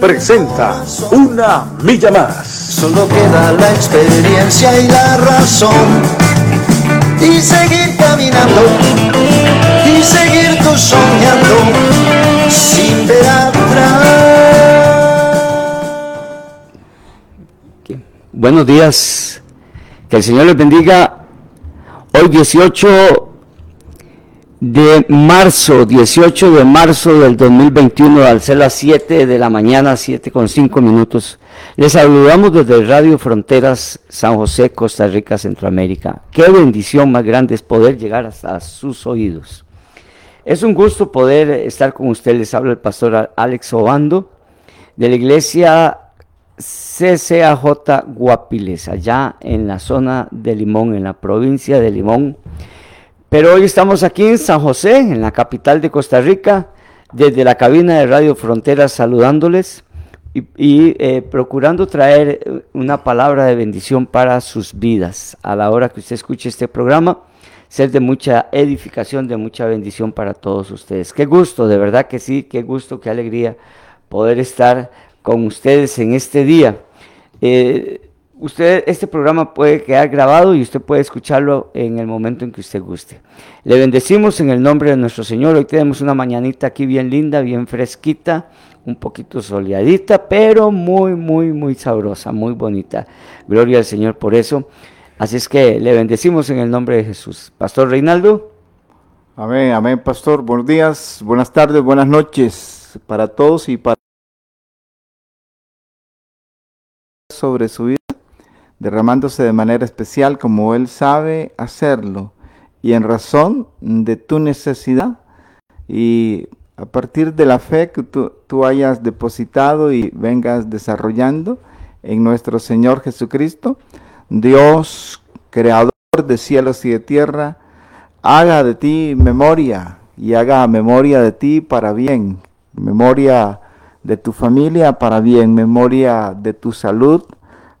presenta Una Milla Más. Solo queda la experiencia y la razón. Y seguir caminando, y seguir tú soñando, sin ver atrás. Buenos días, que el Señor les bendiga. Hoy 18 de marzo, 18 de marzo del 2021, al ser las 7 de la mañana, 7 con 5 minutos. Les saludamos desde Radio Fronteras, San José, Costa Rica, Centroamérica. Qué bendición más grande es poder llegar hasta sus oídos. Es un gusto poder estar con ustedes. Les habla el pastor Alex Obando de la iglesia CCAJ Guapiles, allá en la zona de Limón, en la provincia de Limón. Pero hoy estamos aquí en San José, en la capital de Costa Rica, desde la cabina de Radio Fronteras saludándoles y, eh, procurando traer una palabra de bendición para sus vidas. A la hora que usted escuche este programa, ser de mucha edificación, de mucha bendición para todos ustedes. Qué gusto, de verdad que sí, qué gusto, qué alegría poder estar con ustedes en este día. Eh, usted, este programa puede quedar grabado y usted puede escucharlo en el momento en que usted guste. Le bendecimos en el nombre de nuestro Señor. Hoy tenemos una mañanita aquí bien linda, bien fresquita, un poquito soleadita, pero muy, muy, muy sabrosa, muy bonita. Gloria al Señor por eso. Así es que le bendecimos en el nombre de Jesús. Pastor Reinaldo. Amén, amén, pastor. Buenos días, buenas tardes, buenas noches para todos y para sobre su vida derramándose de manera especial como Él sabe hacerlo. Y en razón de tu necesidad y a partir de la fe que tú, hayas depositado y vengas desarrollando en nuestro Señor Jesucristo, Dios, creador de cielos y de tierra, haga de ti memoria y haga memoria de ti para bien, memoria de tu familia para bien, memoria de tu salud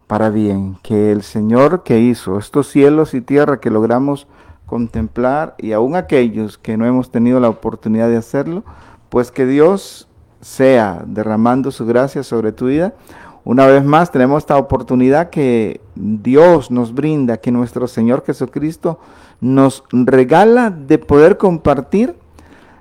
para bien, que el Señor que hizo estos cielos y tierra que logramos contemplar y aún aquellos que no hemos tenido la oportunidad de hacerlo, pues que Dios sea derramando su gracia sobre tu vida. Una vez más tenemos esta oportunidad que Dios nos brinda, que nuestro Señor Jesucristo nos regala de poder compartir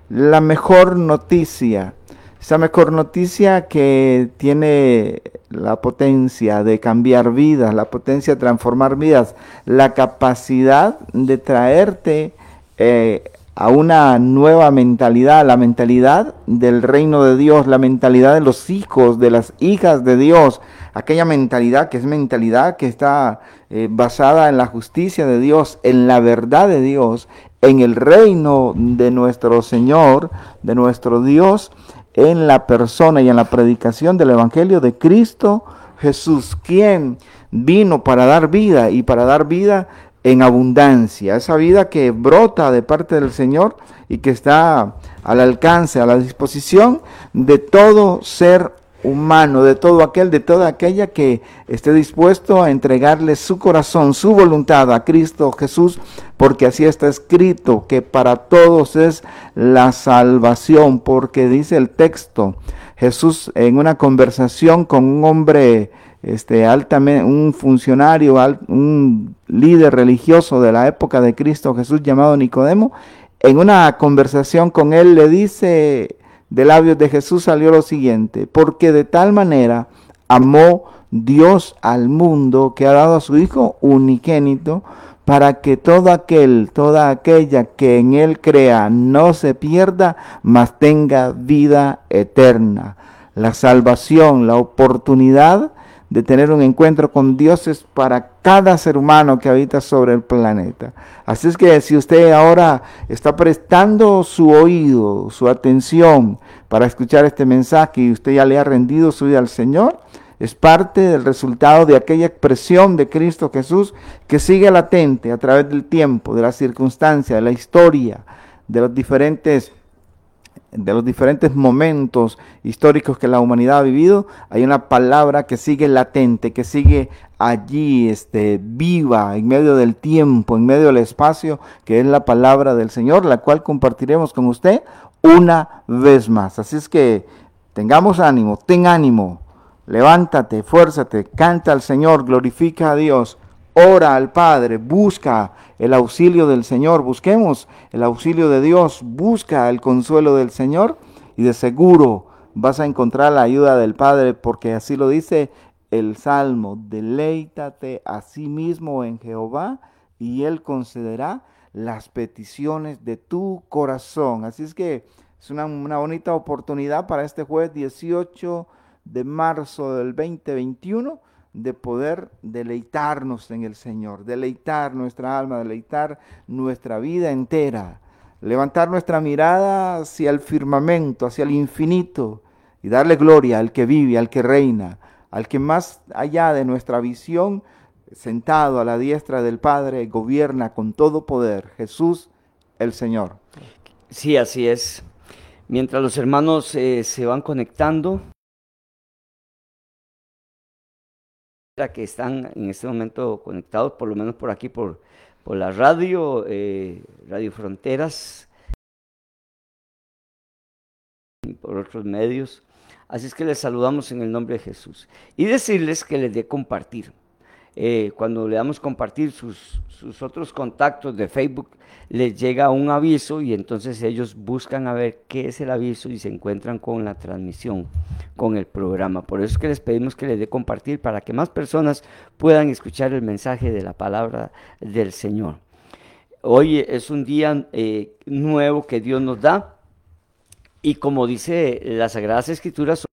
la mejor noticia esa mejor noticia que tiene la potencia de cambiar vidas, la potencia de transformar vidas, la capacidad de traerte eh, a una nueva mentalidad, la mentalidad del reino de Dios, la mentalidad de los hijos, de las hijas de Dios, aquella mentalidad que es mentalidad que está eh, basada en la justicia de Dios, en la verdad de Dios, en el reino de nuestro Señor, de nuestro Dios, en la persona y en la predicación del Evangelio de Cristo Jesús, quien vino para dar vida y para dar vida en abundancia, esa vida que brota de parte del Señor y que está al alcance, a la disposición de todo ser humano, de todo aquel, de toda aquella que esté dispuesto a entregarle su corazón, su voluntad a Cristo Jesús, porque así está escrito, que para todos es la salvación, porque dice el texto, Jesús en una conversación con un hombre este, altamente, un funcionario, un líder religioso de la época de Cristo Jesús llamado Nicodemo, en una conversación con él le dice, de labios de Jesús salió lo siguiente, porque de tal manera amó Dios al mundo que ha dado a su Hijo unigénito, para que todo aquel, toda aquella que en él crea no se pierda, mas tenga vida eterna. La salvación, la oportunidad de tener un encuentro con Dios es para cada ser humano que habita sobre el planeta. Así es que si usted ahora está prestando su oído, su atención para escuchar este mensaje y usted ya le ha rendido su vida al Señor, es parte del resultado de aquella expresión de Cristo Jesús que sigue latente a través del tiempo, de la circunstancia, de la historia, de los diferentes de los diferentes momentos históricos que la humanidad ha vivido, hay una palabra que sigue latente, que sigue allí, este, viva, en medio del tiempo, en medio del espacio, que es la palabra del Señor, la cual compartiremos con usted una vez más. Así es que tengamos ánimo, ten ánimo, levántate, fuérzate, canta al Señor, glorifica a Dios, ora al Padre, busca el auxilio del Señor, busquemos el auxilio de Dios, busca el consuelo del Señor y de seguro vas a encontrar la ayuda del Padre porque así lo dice el Salmo, deleítate a sí mismo en Jehová y Él concederá las peticiones de tu corazón. Así es que es una, una bonita oportunidad para este jueves 18 de marzo del 2021 de poder deleitarnos en el Señor, deleitar nuestra alma, deleitar nuestra vida entera, levantar nuestra mirada hacia el firmamento, hacia el infinito y darle gloria al que vive, al que reina, al que más allá de nuestra visión, sentado a la diestra del Padre, gobierna con todo poder, Jesús el Señor. Sí, así es. Mientras los hermanos eh, se van conectando, que están en este momento conectados, por lo menos por aquí, por, por la radio, eh, Radio Fronteras, y por otros medios. Así es que les saludamos en el nombre de Jesús. Y decirles que les dé compartir. Eh, cuando le damos compartir sus, sus otros contactos de Facebook, les llega un aviso y entonces ellos buscan a ver qué es el aviso y se encuentran con la transmisión, con el programa. Por eso es que les pedimos que les dé compartir para que más personas puedan escuchar el mensaje de la palabra del Señor. Hoy es un día eh, nuevo que Dios nos da y como dice las Sagradas Escrituras,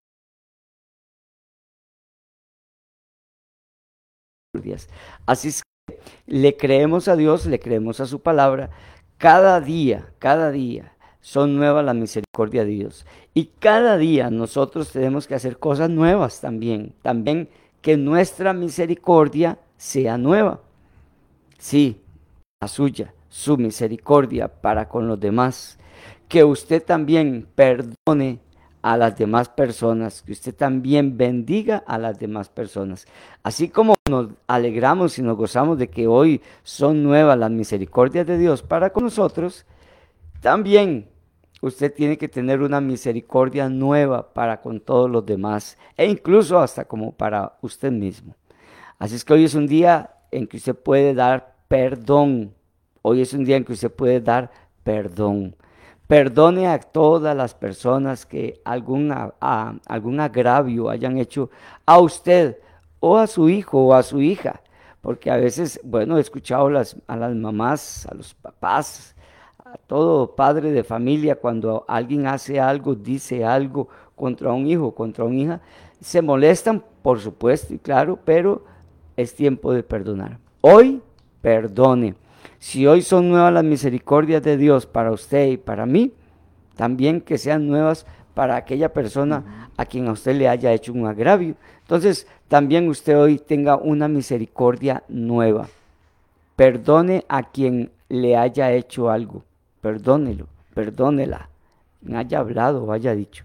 Así es que le creemos a Dios, le creemos a su palabra. Cada día, cada día son nuevas la misericordia de Dios. Y cada día nosotros tenemos que hacer cosas nuevas también. También que nuestra misericordia sea nueva. Sí, la suya, su misericordia para con los demás. Que usted también perdone a las demás personas, que usted también bendiga a las demás personas. Así como nos alegramos y nos gozamos de que hoy son nuevas las misericordias de Dios para con nosotros, también usted tiene que tener una misericordia nueva para con todos los demás e incluso hasta como para usted mismo. Así es que hoy es un día en que usted puede dar perdón. Hoy es un día en que usted puede dar perdón. Perdone a todas las personas que algún, algún agravio hayan hecho a usted o a su hijo o a su hija. Porque a veces, bueno, he escuchado a las mamás, a los papás, a todo padre de familia, cuando alguien hace algo, dice algo contra un hijo, contra una hija, se molestan, por supuesto, y claro, pero es tiempo de perdonar. Hoy, perdone. Si hoy son nuevas las misericordias de Dios para usted y para mí, también que sean nuevas para aquella persona a quien a usted le haya hecho un agravio. Entonces, también usted hoy tenga una misericordia nueva. Perdone a quien le haya hecho algo. Perdónelo, perdónela. Haya hablado o haya dicho.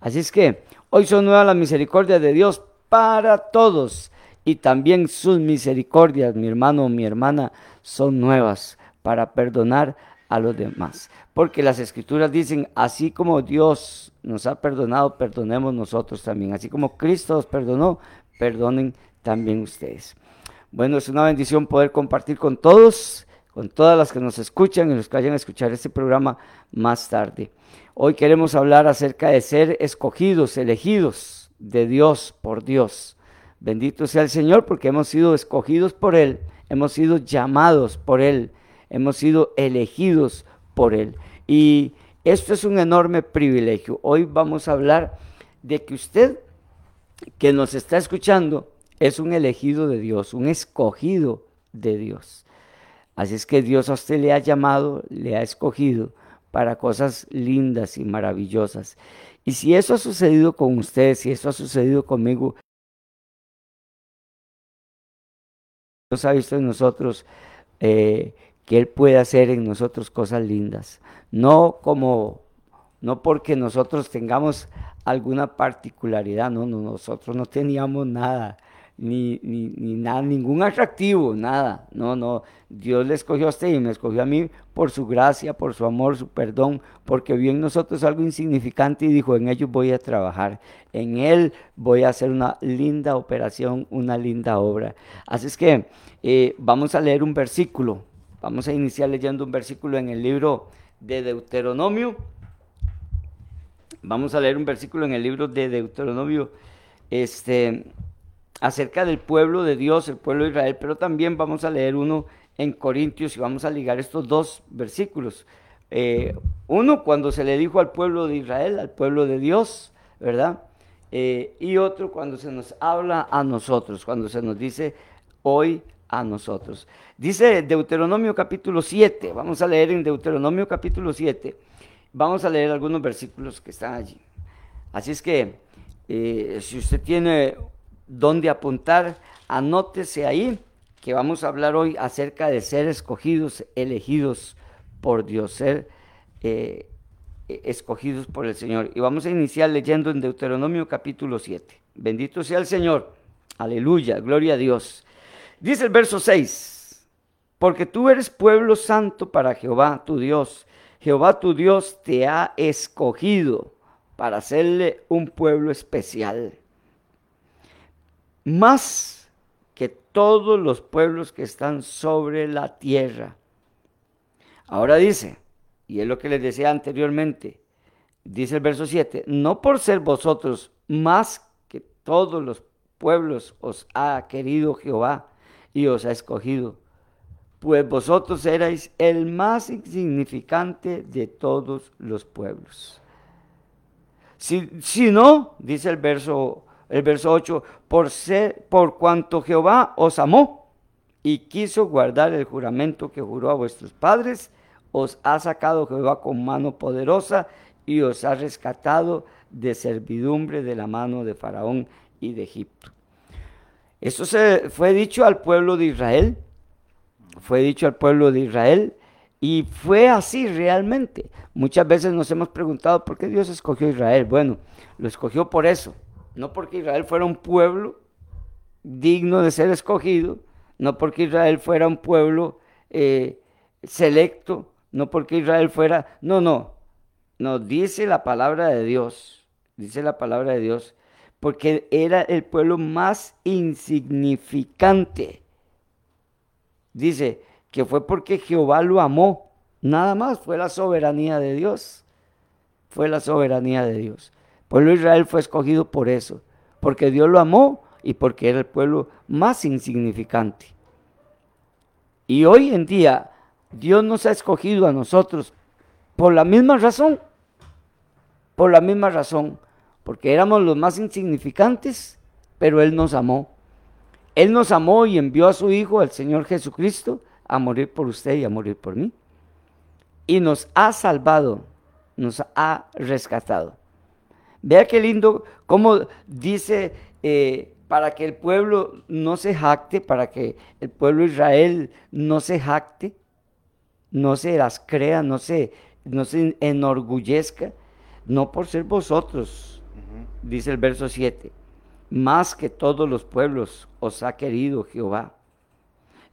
Así es que hoy son nuevas las misericordias de Dios para todos. Y también sus misericordias, mi hermano o mi hermana, son nuevas para perdonar a los demás. Porque las escrituras dicen, así como Dios nos ha perdonado, perdonemos nosotros también. Así como Cristo nos perdonó, perdonen también ustedes. Bueno, es una bendición poder compartir con todos, con todas las que nos escuchan y los que vayan a escuchar este programa más tarde. Hoy queremos hablar acerca de ser escogidos, elegidos de Dios, por Dios. Bendito sea el Señor porque hemos sido escogidos por Él hemos sido llamados por Él, hemos sido elegidos por Él. Y esto es un enorme privilegio. Hoy vamos a hablar de que usted que nos está escuchando es un elegido de Dios, un escogido de Dios. Así es que Dios a usted le ha llamado, le ha escogido para cosas lindas y maravillosas. Y si eso ha sucedido con usted, si eso ha sucedido conmigo, Dios ha visto en nosotros eh, que Él puede hacer en nosotros cosas lindas. No como, no porque nosotros tengamos alguna particularidad, no, no, nosotros no teníamos nada ni, ni, ni, nada, ningún atractivo, nada. No, no. Dios le escogió a usted y me escogió a mí por su gracia, por su amor, su perdón, porque vio en nosotros algo insignificante y dijo, en ellos voy a trabajar, en Él voy a hacer una linda operación, una linda obra. Así es que eh, vamos a leer un versículo, vamos a iniciar leyendo un versículo en el libro de Deuteronomio. Vamos a leer un versículo en el libro de Deuteronomio, este, acerca del pueblo de Dios, el pueblo de Israel, pero también vamos a leer uno en Corintios y vamos a ligar estos dos versículos. Eh, uno cuando se le dijo al pueblo de Israel, al pueblo de Dios, ¿verdad? Eh, y otro cuando se nos habla a nosotros, cuando se nos dice hoy a nosotros. Dice Deuteronomio capítulo 7, vamos a leer en Deuteronomio capítulo 7, vamos a leer algunos versículos que están allí. Así es que eh, si usted tiene dónde apuntar, anótese ahí que vamos a hablar hoy acerca de ser escogidos, elegidos por Dios, ser eh, escogidos por el Señor. Y vamos a iniciar leyendo en Deuteronomio capítulo 7. Bendito sea el Señor. Aleluya, gloria a Dios. Dice el verso 6, porque tú eres pueblo santo para Jehová tu Dios. Jehová tu Dios te ha escogido para hacerle un pueblo especial más que todos los pueblos que están sobre la tierra. Ahora dice, y es lo que les decía anteriormente, dice el verso 7, no por ser vosotros más que todos los pueblos os ha querido Jehová y os ha escogido, pues vosotros erais el más insignificante de todos los pueblos. Si, si no, dice el verso el verso 8, por, ser, por cuanto Jehová os amó y quiso guardar el juramento que juró a vuestros padres, os ha sacado Jehová con mano poderosa y os ha rescatado de servidumbre de la mano de Faraón y de Egipto. Esto se fue dicho al pueblo de Israel, fue dicho al pueblo de Israel y fue así realmente. Muchas veces nos hemos preguntado por qué Dios escogió a Israel. Bueno, lo escogió por eso, no porque Israel fuera un pueblo digno de ser escogido, no porque Israel fuera un pueblo eh, selecto, no porque Israel fuera, no, no, nos dice la palabra de Dios, dice la palabra de Dios, porque era el pueblo más insignificante. Dice que fue porque Jehová lo amó, nada más, fue la soberanía de Dios, fue la soberanía de Dios pueblo de Israel fue escogido por eso, porque Dios lo amó y porque era el pueblo más insignificante. Y hoy en día Dios nos ha escogido a nosotros por la misma razón, por la misma razón, porque éramos los más insignificantes, pero Él nos amó. Él nos amó y envió a su Hijo, el Señor Jesucristo, a morir por usted y a morir por mí. Y nos ha salvado, nos ha rescatado. Vea qué lindo cómo dice eh, para que el pueblo no se jacte, para que el pueblo Israel no se jacte, no se las crea, no se, no se enorgullezca, no por ser vosotros, dice el verso 7, más que todos los pueblos os ha querido Jehová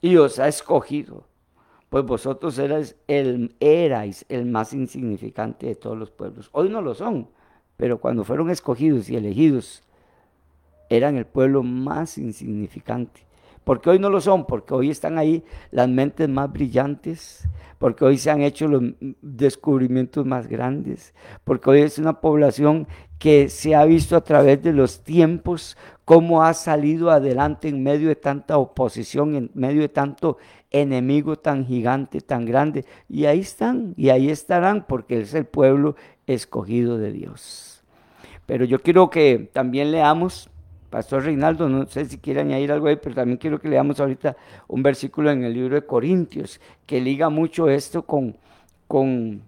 y os ha escogido, pues vosotros erais el, erais el más insignificante de todos los pueblos. Hoy no lo son, pero cuando fueron escogidos y elegidos, eran el pueblo más insignificante. Porque hoy no lo son, porque hoy están ahí las mentes más brillantes, porque hoy se han hecho los descubrimientos más grandes, porque hoy es una población que se ha visto a través de los tiempos cómo ha salido adelante en medio de tanta oposición, en medio de tanto enemigo tan gigante, tan grande. Y ahí están, y ahí estarán, porque es el pueblo escogido de Dios. Pero yo quiero que también leamos, Pastor Reinaldo, no sé si quiere añadir algo ahí, pero también quiero que leamos ahorita un versículo en el libro de Corintios, que liga mucho esto con, con,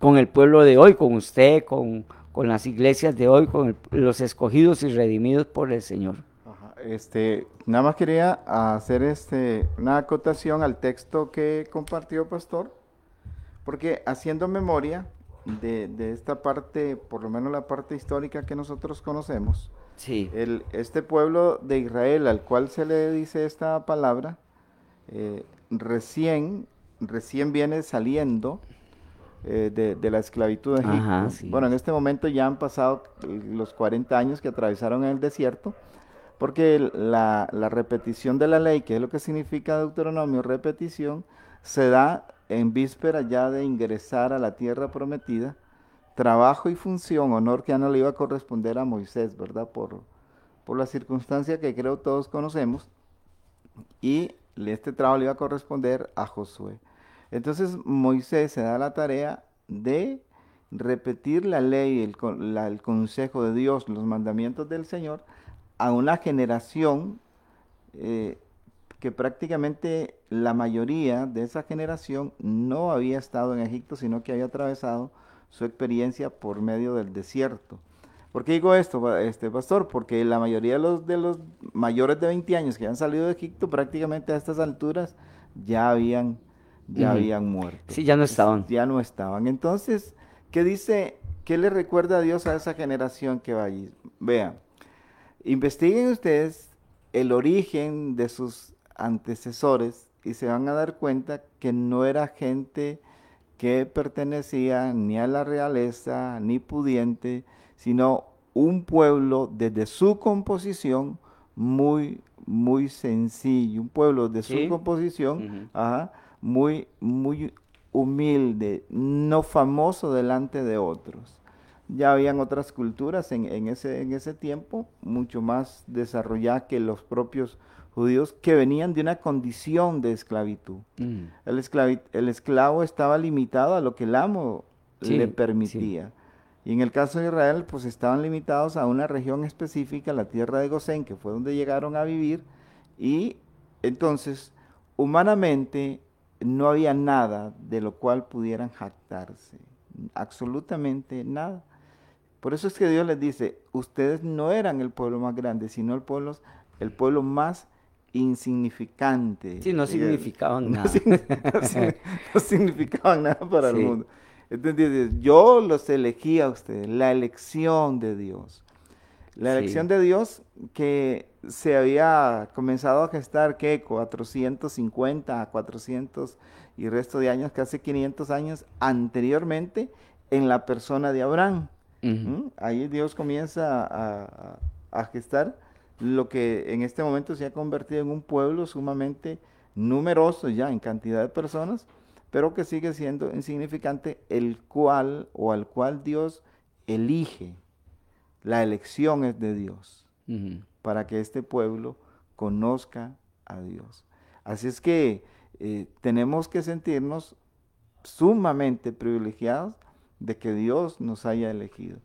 con el pueblo de hoy, con usted, con, con las iglesias de hoy, con los escogidos y redimidos por el Señor. Este, nada más quería hacer este, una acotación al texto que compartió Pastor, porque haciendo memoria de, de esta parte, por lo menos la parte histórica que nosotros conocemos, Sí. el, este pueblo de Israel al cual se le dice esta palabra, eh, recién, recién viene saliendo eh, de, de la esclavitud de Egipto. Ajá, sí. Bueno, en este momento ya han pasado los 40 años que atravesaron el desierto, porque la, la repetición de la ley, que es lo que significa Deuteronomio, repetición, se da en víspera ya de ingresar a la tierra prometida, trabajo y función, honor que ya no le iba a corresponder a Moisés, ¿verdad? Por, por la circunstancia que creo todos conocemos, y este trabajo le iba a corresponder a Josué. Entonces Moisés se da la tarea de repetir la ley, el, el consejo de Dios, los mandamientos del Señor, a una generación eh, que prácticamente la mayoría de esa generación no había estado en Egipto, sino que había atravesado su experiencia por medio del desierto. ¿Por qué digo esto, este pastor? Porque la mayoría de los, de los mayores de 20 años que han salido de Egipto, prácticamente a estas alturas ya habían, ya habían muerto. Sí, ya no estaban. Ya no estaban. Entonces, ¿qué dice? ¿Qué le recuerda a Dios a esa generación que va allí? Vean, investiguen ustedes el origen de sus antecesores y se van a dar cuenta que no era gente que pertenecía ni a la realeza ni pudiente, sino un pueblo desde su composición muy, muy sencillo, un pueblo de Sí. su composición, ajá, muy, muy humilde, no famoso delante de otros. Ya habían otras culturas en, en ese, en ese tiempo, mucho más desarrolladas que los propios judíos, que venían de una condición de esclavitud. Mm. El, esclavi- el esclavo estaba limitado a lo que el amo Sí, le sí. permitía. Y en el caso de Israel, pues estaban limitados a una región específica, la tierra de Gosén, que fue donde llegaron a vivir. Y entonces, humanamente, no había nada de lo cual pudieran jactarse. Absolutamente nada. Por eso es que Dios les dice, ustedes no eran el pueblo más grande, sino el pueblo, el pueblo más insignificante. Sí, no significaban nada. no no significaban nada para Sí. el mundo. Entonces, yo los elegí a ustedes, la elección de Dios. La Sí. elección de Dios que se había comenzado a gestar, ¿qué? 450 a 400 y resto de años, casi 500 años anteriormente, en la persona de Abraham. ¿Mm? Ahí Dios comienza a, a- a gestar lo que en este momento se ha convertido en un pueblo sumamente numeroso ya en cantidad de personas, pero que sigue siendo insignificante, el cual o al cual Dios elige. La elección es de Dios para que este pueblo conozca a Dios. Así es que eh, tenemos que sentirnos sumamente privilegiados de que Dios nos haya elegido.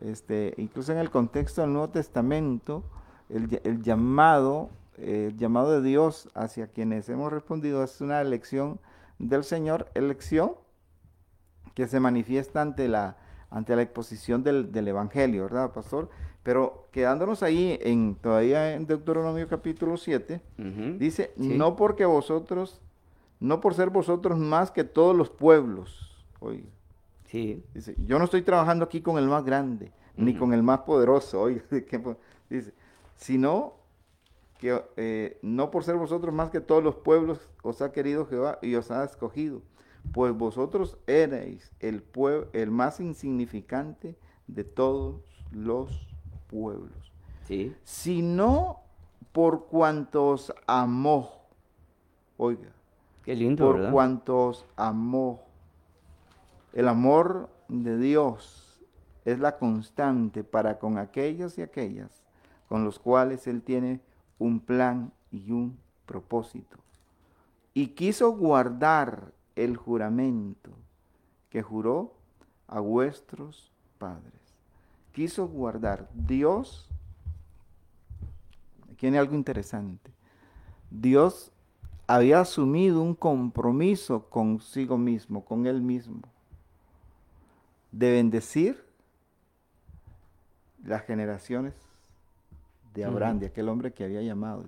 Este, incluso en el contexto del Nuevo Testamento, el, el llamado, eh, el llamado de Dios hacia quienes hemos respondido es una elección del Señor, elección que se manifiesta ante la, ante la exposición del, del Evangelio, ¿verdad, pastor? Pero quedándonos ahí en todavía en Deuteronomio capítulo 7, Ujú. dice, Sí. no porque vosotros, no por ser vosotros más que todos los pueblos, oiga, Sí. Dice, yo no estoy trabajando aquí con el más grande, ni con el más poderoso, dice, sino que eh, no por ser vosotros más que todos los pueblos os ha querido Jehová y os ha escogido, pues vosotros erais el, pue- el más insignificante de todos los pueblos, Sí. sino por cuantos amó, oiga, Qué lindo, por ¿verdad? cuantos amó. El amor de Dios es la constante para con aquellos y aquellas con los cuales Él tiene un plan y un propósito. Y quiso guardar el juramento que juró a vuestros padres. Quiso guardar. Dios, tiene algo interesante. Dios había asumido un compromiso consigo mismo, con él mismo, de bendecir las generaciones de Abraham, de aquel hombre que había llamado.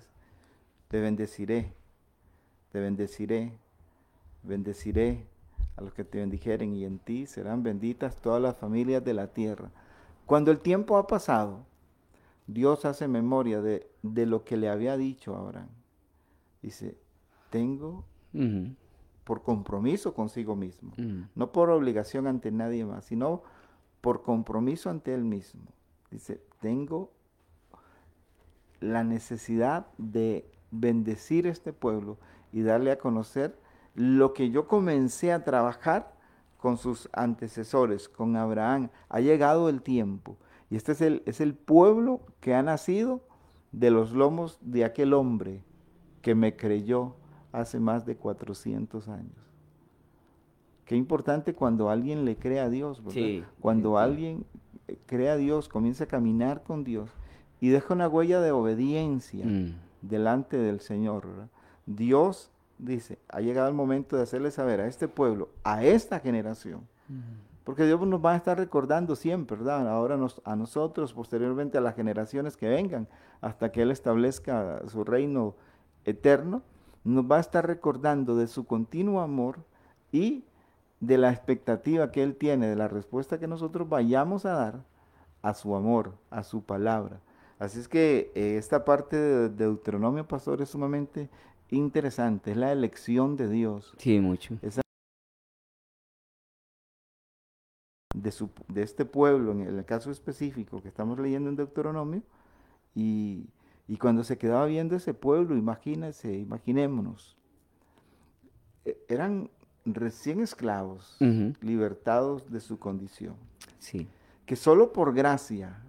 Te bendeciré, te bendeciré, bendeciré a los que te bendijeren y en ti serán benditas todas las familias de la tierra. Cuando el tiempo ha pasado, Dios hace memoria de, lo que le había dicho a Abraham. Dice, tengo por compromiso consigo mismo, no por obligación ante nadie más, sino por compromiso ante él mismo. Dice, tengo la necesidad de bendecir este pueblo y darle a conocer lo que yo comencé a trabajar con sus antecesores, con Abraham. Ha llegado el tiempo. Y este es el, es el pueblo que ha nacido de los lomos de aquel hombre que me creyó hace más de 400 años. Qué importante cuando alguien le cree a Dios, cuando alguien cree a Dios, comienza a caminar con Dios y deja una huella de obediencia mm. delante del Señor. Dios dice, ha llegado el momento de hacerle saber a este pueblo, a esta generación, porque Dios nos va a estar recordando siempre, ¿verdad? Ahora nos, a nosotros, posteriormente a las generaciones que vengan, hasta que Él establezca su reino eterno, nos va a estar recordando de su continuo amor y de la expectativa que Él tiene, de la respuesta que nosotros vayamos a dar a su amor, a su palabra. Así es que eh, esta parte de Deuteronomio, pastor, es sumamente interesante, es la elección de Dios. Sí, mucho. de, su, de este pueblo, en el caso específico que estamos leyendo en Deuteronomio, y, cuando se quedaba viendo ese pueblo, imagínense, imaginémonos, e, eran recién esclavos, libertados de su condición. Sí. Que solo por gracia,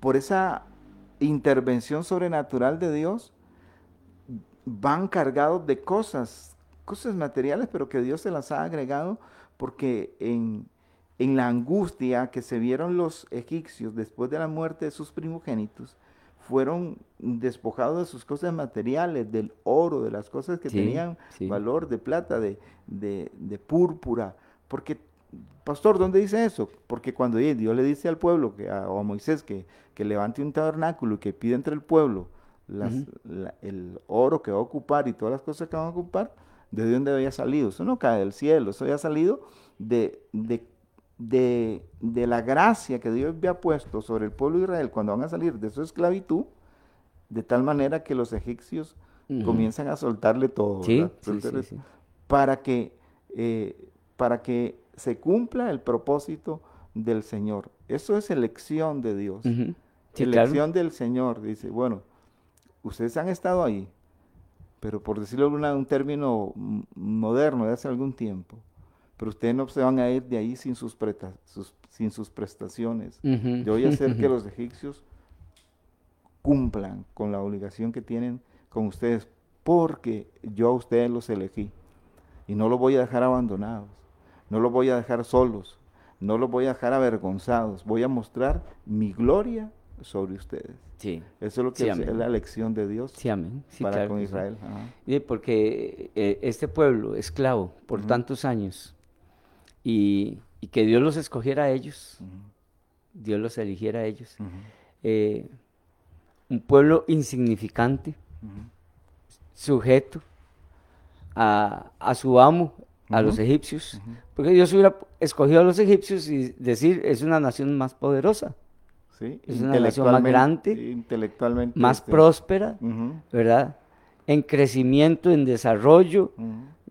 por esa intervención sobrenatural de Dios, van cargados de cosas, cosas materiales, pero que Dios se las ha agregado porque en, en la angustia que se vieron los egipcios después de la muerte de sus primogénitos, fueron despojados de sus cosas materiales, del oro, de las cosas que tenían valor, de plata, de, de, púrpura. Porque, pastor, ¿dónde dice eso? Porque cuando Dios le dice al pueblo, que, a, o a Moisés, que, que levante un tabernáculo y que pide entre el pueblo el oro que va a ocupar y todas las cosas que van a ocupar, ¿de dónde había salido? Eso no cae del cielo, eso había salido de, de, la gracia que Dios había puesto sobre el pueblo de Israel cuando van a salir de su esclavitud, de tal manera que los egipcios comienzan a soltarle todo, para, que, eh, para que se cumpla el propósito del Señor. Eso es elección de Dios. elección del Señor. Dice, bueno, ustedes han estado ahí, pero por decirlo en un término moderno de hace algún tiempo, pero ustedes no se van a ir de ahí sin sus, sin sus prestaciones. Yo voy a hacer que los egipcios cumplan con la obligación que tienen con ustedes, porque yo a ustedes los elegí y no los voy a dejar abandonados, no los voy a dejar solos, no los voy a dejar avergonzados, voy a mostrar mi gloria sobre ustedes. Sí. Eso es lo que es la lección de Dios para con Israel. porque eh, este pueblo esclavo por tantos años y, que Dios los escogiera a ellos, Dios los eligiera a ellos. Eh, un pueblo insignificante, sujeto a, a, su amo, a los egipcios, porque Dios hubiera escogido a los egipcios y decir, es una nación más poderosa. Es una nación más grande, intelectualmente más este, próspera, ¿verdad? En crecimiento, en desarrollo,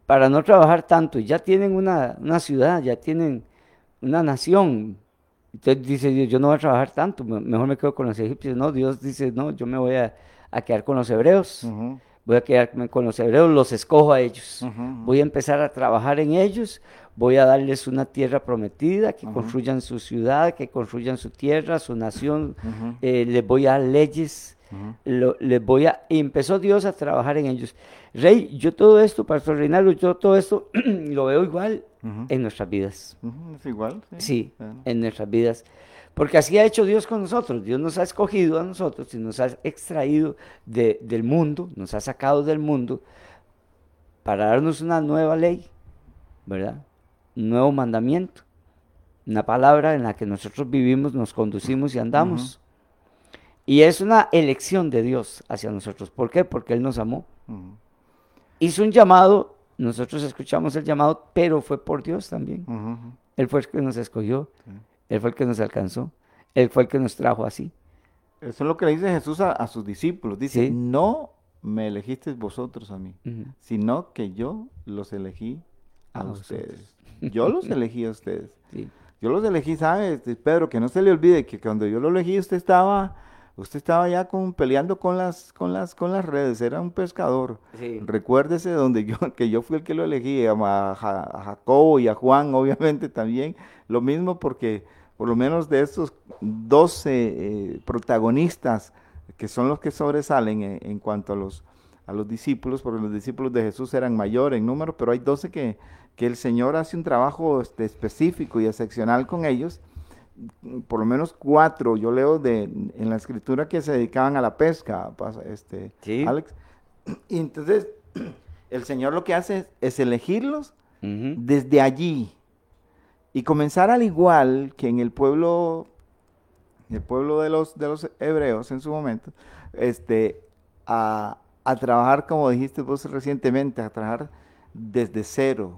para no trabajar tanto. Ya tienen una, ciudad, ya tienen una nación. Entonces dice Dios, yo no voy a trabajar tanto, mejor me quedo con los egipcios. No, Dios dice, no, yo me voy a, quedar con los hebreos. Voy a quedarme con los hebreos, los escojo a ellos. Voy a empezar a trabajar en ellos, voy a darles una tierra prometida, que construyan su ciudad, que construyan su tierra, su nación, eh, les voy a dar leyes, les voy a... Y empezó Dios a trabajar en ellos. Rey, yo todo esto, Pastor Reinaldo, yo todo esto lo veo igual en nuestras vidas. ¿Es igual? Sí, en nuestras vidas. Porque así ha hecho Dios con nosotros. Dios nos ha escogido a nosotros y nos ha extraído del mundo, nos ha sacado del mundo para darnos una nueva ley, ¿verdad? nuevo mandamiento, una palabra en la que nosotros vivimos, nos conducimos y andamos. Y es una elección de Dios hacia nosotros. ¿Por qué? Porque Él nos amó. Hizo un llamado, nosotros escuchamos el llamado, pero fue por Dios también. Él fue el que nos escogió, Sí. Él fue el que nos alcanzó, Él fue el que nos trajo así. Eso es lo que le dice Jesús a, a sus discípulos. Dice, Sí. no me elegisteis vosotros a mí, sino que yo los elegí a, A vosotros. ustedes. Yo los elegí a ustedes. Sí. Yo los elegí, ¿sabes? Pedro, que no se le olvide que cuando yo lo elegí usted estaba, usted estaba ya con, peleando con las, con las, con las redes, era un pescador. Sí. Recuérdese donde yo, que yo fui el que lo elegí, a, a Jacobo y a Juan, obviamente también. Lo mismo porque por lo menos de estos 12 eh, protagonistas que son los que sobresalen en, en cuanto a los, a los discípulos, porque los discípulos de Jesús eran mayores en número, pero hay 12 que, que el Señor hace un trabajo este, específico y excepcional con ellos. Por lo menos cuatro, yo leo de, en la escritura que se dedicaban a la pesca, este, Sí. Alex. Y entonces el Señor lo que hace es, es elegirlos desde allí y comenzar al igual que en el pueblo, el pueblo de los, de los hebreos en su momento, este, a, a trabajar, como dijiste vos recientemente, a trabajar desde cero,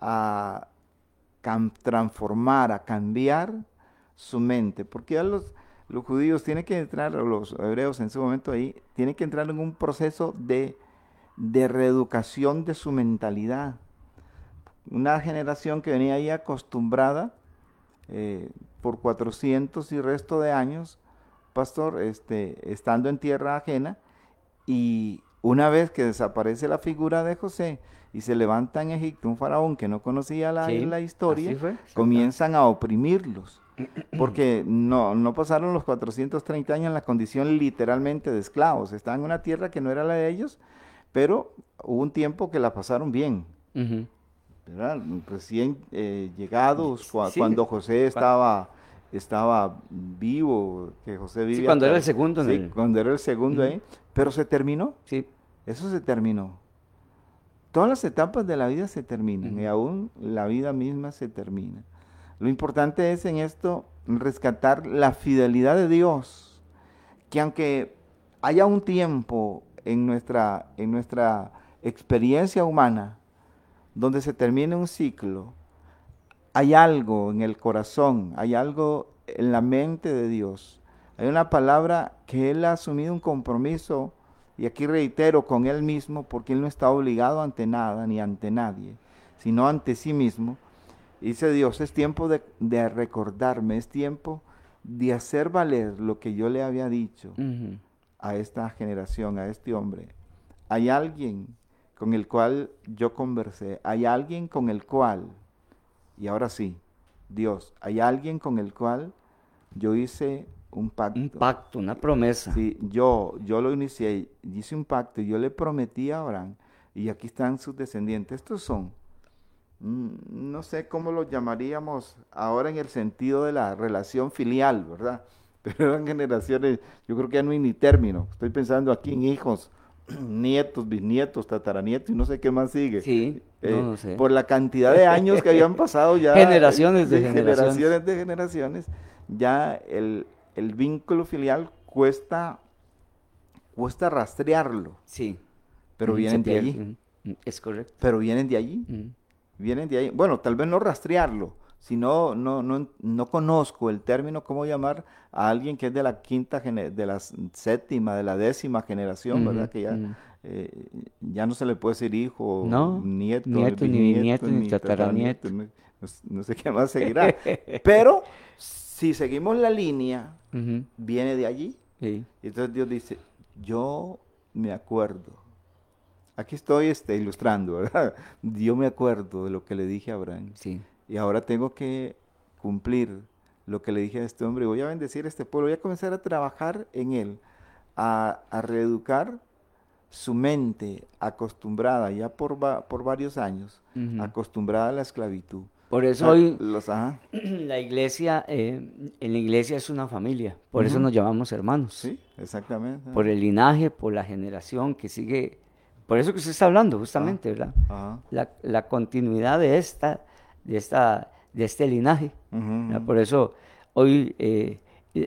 a transformar, a cambiar su mente, porque ya los, los judíos tienen que entrar, o los hebreos en su momento ahí, tienen que entrar en un proceso de, de reeducación de su mentalidad. Una generación que venía ahí acostumbrada eh, por 400 y resto de años, pastor, este, estando en tierra ajena, y una vez que desaparece la figura de José y se levanta en Egipto un faraón que no conocía la, Sí, la historia, fue, comienzan a oprimirlos. Porque no, no pasaron los 430 años en la condición literalmente de esclavos. Estaban en una tierra que no era la de ellos, pero hubo un tiempo que la pasaron bien. Recién eh, llegados, cua- Sí. cuando José estaba, estaba vivo, que José vivía. cuando era el segundo sí, el- cuando era el segundo ahí, pero se terminó. Sí. Eso se terminó. Todas las etapas de la vida se terminan y aún la vida misma se termina. Lo importante es en esto rescatar la fidelidad de Dios, que aunque haya un tiempo en nuestra, en nuestra experiencia humana donde se termine un ciclo, hay algo en el corazón, hay algo en la mente de Dios. Hay una palabra que Él ha asumido un compromiso, y aquí reitero con Él mismo, porque Él no está obligado ante nada ni ante nadie, sino ante sí mismo. Dice Dios, es tiempo de, de recordarme, es tiempo de hacer valer lo que yo le había dicho a esta generación, a este hombre. Hay alguien con el cual yo conversé, hay alguien con el cual, y ahora sí, Dios, hay alguien con el cual yo hice un pacto. Un pacto, una promesa. Sí, yo, yo lo inicié, hice un pacto, y yo le prometí a Abraham, y aquí están sus descendientes. Estos son, no sé cómo los llamaríamos ahora en el sentido de la relación filial, ¿verdad? Pero eran generaciones, yo creo que ya no hay ni término. Estoy pensando aquí en hijos, nietos, bisnietos, tataranietos y no sé qué más sigue. Sí, Eh, no, no sé. Por la cantidad de años que habían pasado ya. Generaciones de generaciones. generaciones de generaciones. Ya el, el vínculo filial cuesta, cuesta rastrearlo, Sí. pero Ujú, vienen de pierde. allí. Ujú, Es correcto. Pero vienen de allí. Vienen de allí. Bueno, tal vez no rastrearlo, sino no, no, no conozco el término, cómo llamar a alguien que es de la quinta, de la séptima, de la décima generación, ¿verdad? Que ya, eh, ya no se le puede decir hijo, No, nieto, nieto, ni bisnieto, ni tataranieto. no, no sé- no sé qué más seguirá. Pero si seguimos la línea, viene de allí. Sí. Entonces Dios dice, yo me acuerdo. Aquí estoy este, ilustrando, ¿verdad? Yo me acuerdo de lo que le dije a Abraham. Sí. Y ahora tengo que cumplir lo que le dije a este hombre. Voy a bendecir a este pueblo. Voy a comenzar a trabajar en él, a, a reeducar su mente acostumbrada ya por, va- por varios años, acostumbrada a la esclavitud. Por eso Ah, hoy los, ajá, la iglesia, eh, en la iglesia es una familia. Por eso nos llamamos hermanos. sí, exactamente. Por el linaje, por la generación que sigue. Por eso que usted está hablando, justamente, ¿verdad? Ajá, La, la continuidad de esta, de esta, de este linaje. ¿verdad? Por eso hoy eh,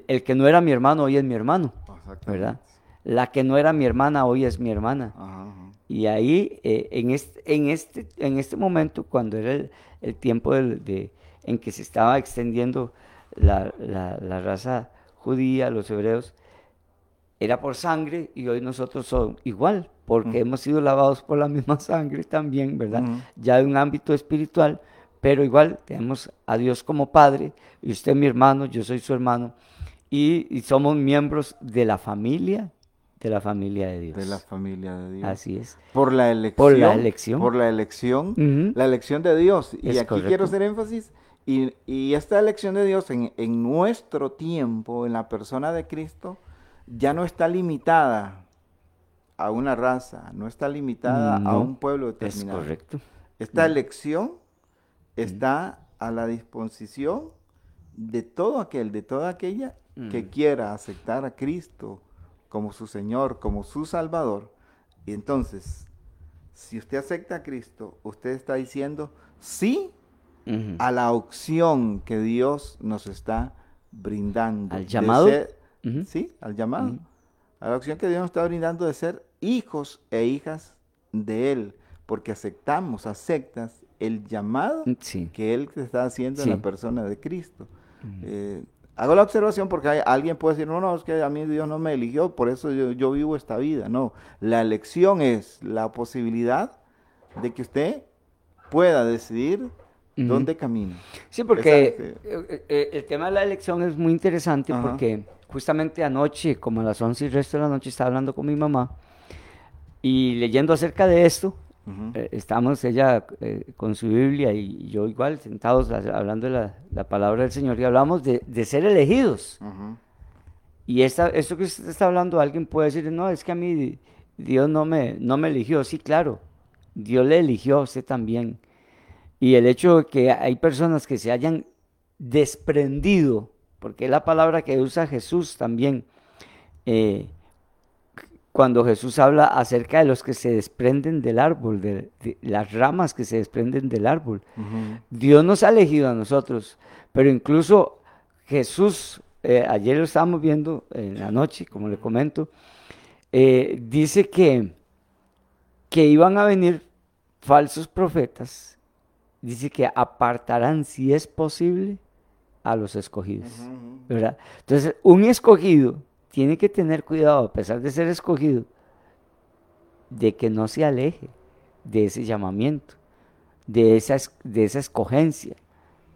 el que no era mi hermano hoy es mi hermano. ¿verdad? La que no era mi hermana hoy es mi hermana. Ajá, ajá. Y ahí, eh, en, este, en, este, en este momento, cuando era el, el tiempo del- de, en que se estaba extendiendo la, la- la raza judía, los hebreos, era por sangre y hoy nosotros somos igual, porque hemos sido lavados por la misma sangre también, ¿verdad? Ya de un ámbito espiritual, pero igual tenemos a Dios como Padre, y usted mi hermano, yo soy su hermano, y, y somos miembros de la familia, de la familia de Dios. De la familia de Dios. Así es. Por la elección. Por la elección. Por la elección. La elección de Dios. Y Es aquí correcto. quiero hacer énfasis. Y, y esta elección de Dios en, en nuestro tiempo, en la persona de Cristo, ya no está limitada a una raza, no está limitada a un pueblo Es determinado. correcto. Esta elección está a la disposición de todo aquel, de toda aquella que Mm. quiera aceptar a Cristo como su Señor, como su Salvador. Y entonces, si usted acepta a Cristo, usted está diciendo sí a la opción que Dios nos está brindando. ¿Al llamado? ser-. Sí, al llamado. A la opción que Dios nos está brindando de ser hijos e hijas de Él, porque aceptamos, aceptas el llamado Sí. que Él te está haciendo Sí. en la persona de Cristo. Eh, hago la observación porque hay- alguien puede decir, no, no, es que a mí Dios no me eligió, por eso yo, yo vivo esta vida. No, la elección es la posibilidad de que usted pueda decidir dónde camina. Sí, porque eh, eh, el tema de la elección es muy interesante Ajá. porque justamente anoche, como a las 11 y el resto de la noche, estaba hablando con mi mamá y leyendo acerca de esto, Ujú. eh, estábamos ella eh, con su Biblia y yo igual sentados hablando de la, la palabra del Señor y hablamos de, de ser elegidos. Y esta, esto que usted está hablando, alguien puede decir, no, es que a mí Dios no me, no me eligió. Sí, claro, Dios le eligió a usted también. Y el hecho de que hay personas que se hayan desprendido, porque es la palabra que usa Jesús también, eh, cuando Jesús habla acerca de los que se desprenden del árbol, de, de las ramas que se desprenden del árbol. Ujú. Dios nos ha elegido a nosotros, pero incluso Jesús, eh, ayer lo estábamos viendo en la noche, como le comento, eh, dice que, que iban a venir falsos profetas, dice que apartarán, si es posible, a los escogidos, Ujú. ¿verdad? Entonces, un escogido tiene que tener cuidado, a pesar de ser escogido, de que no se aleje de ese llamamiento, de esa, es- de esa escogencia.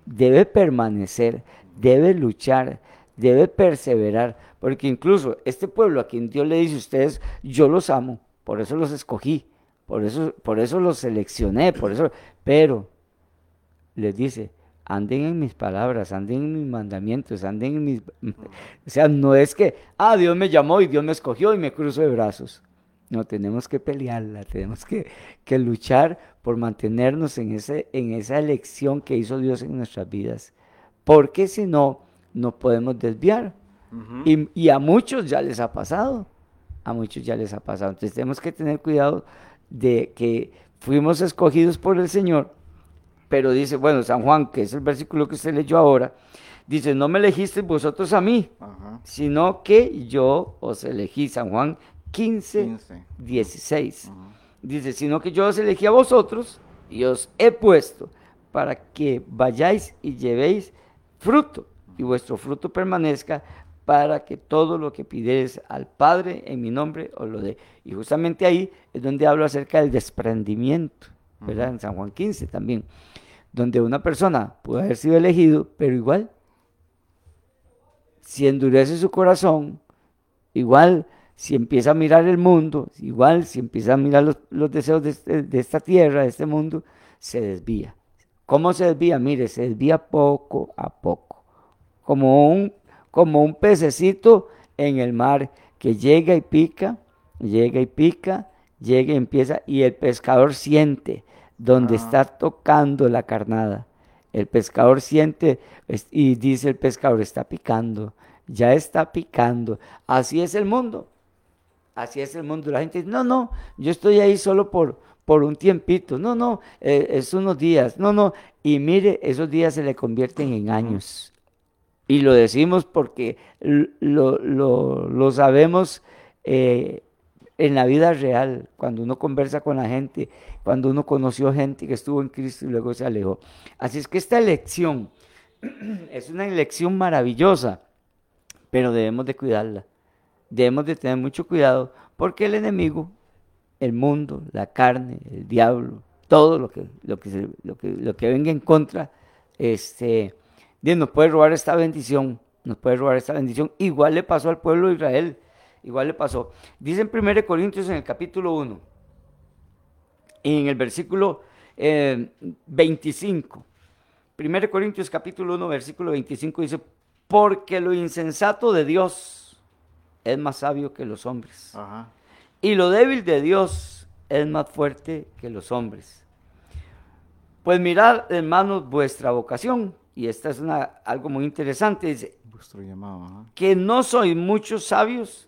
Debe permanecer, debe luchar, debe perseverar, porque incluso este pueblo a quien Dios le dice a ustedes, yo los amo, por eso los escogí, por eso, por eso los seleccioné, por eso, pero les dice, anden en mis palabras, anden en mis mandamientos, anden en mis... O sea, no es que, ah, Dios me llamó y Dios me escogió y me cruzo de brazos. No, tenemos que pelearla, tenemos que, que luchar por mantenernos en, ese, en esa elección que hizo Dios en nuestras vidas. Porque si no, nos podemos desviar. Y, y a muchos ya les ha pasado. A muchos ya les ha pasado. Entonces tenemos que tener cuidado de que fuimos escogidos por el Señor. Pero dice, bueno, San Juan, que es el versículo que usted leyó ahora, dice, no me elegisteis vosotros a mí, Ajá. sino que yo os elegí. San Juan 15, 15. 16. Ujú. Dice, sino que yo os elegí a vosotros y os he puesto para que vayáis y llevéis fruto y vuestro fruto permanezca para que todo lo que pidierais al Padre en mi nombre os lo dé. Y justamente ahí es donde hablo acerca del desprendimiento, ¿verdad? En San Juan 15 también, donde una persona puede haber sido elegido, pero igual, si endurece su corazón, igual si empieza a mirar el mundo, igual si empieza a mirar los, los deseos de, este- de esta tierra, de este mundo, se desvía. ¿Cómo se desvía? Mire, se desvía poco a poco, como un, como un pececito en el mar que llega y pica, llega y pica, llega y empieza, y el pescador siente donde Ah. está tocando la carnada. El pescador siente y dice el pescador, está picando, ya está picando. Así es el mundo. Así es el mundo. La gente dice, no, no, yo estoy ahí solo por, por un tiempito. No, no, eh, es unos días. No, no. Y mire, esos días se le convierten en años. Y lo decimos porque lo, lo, lo sabemos eh, en la vida real, cuando uno conversa con la gente, cuando uno conoció gente que estuvo en Cristo y luego se alejó. Así es que esta elección es una elección maravillosa, pero debemos de cuidarla. Debemos de tener mucho cuidado porque el enemigo, el mundo, la carne, el diablo, todo lo que, lo que, lo que, venga en contra, este, nos puede robar esta bendición, nos puede robar esta bendición. Igual le pasó al pueblo de Israel igual le pasó. Dice en 1 Corintios en el capítulo 1, en el versículo 25. Eh, 1 Corintios capítulo 1, versículo 25 dice, porque lo insensato de Dios es más sabio que los hombres. Y lo débil de Dios es más fuerte que los hombres. Pues mirad, hermanos, vuestra vocación. Y esta es una, algo muy interesante. Dice, que no sois muchos sabios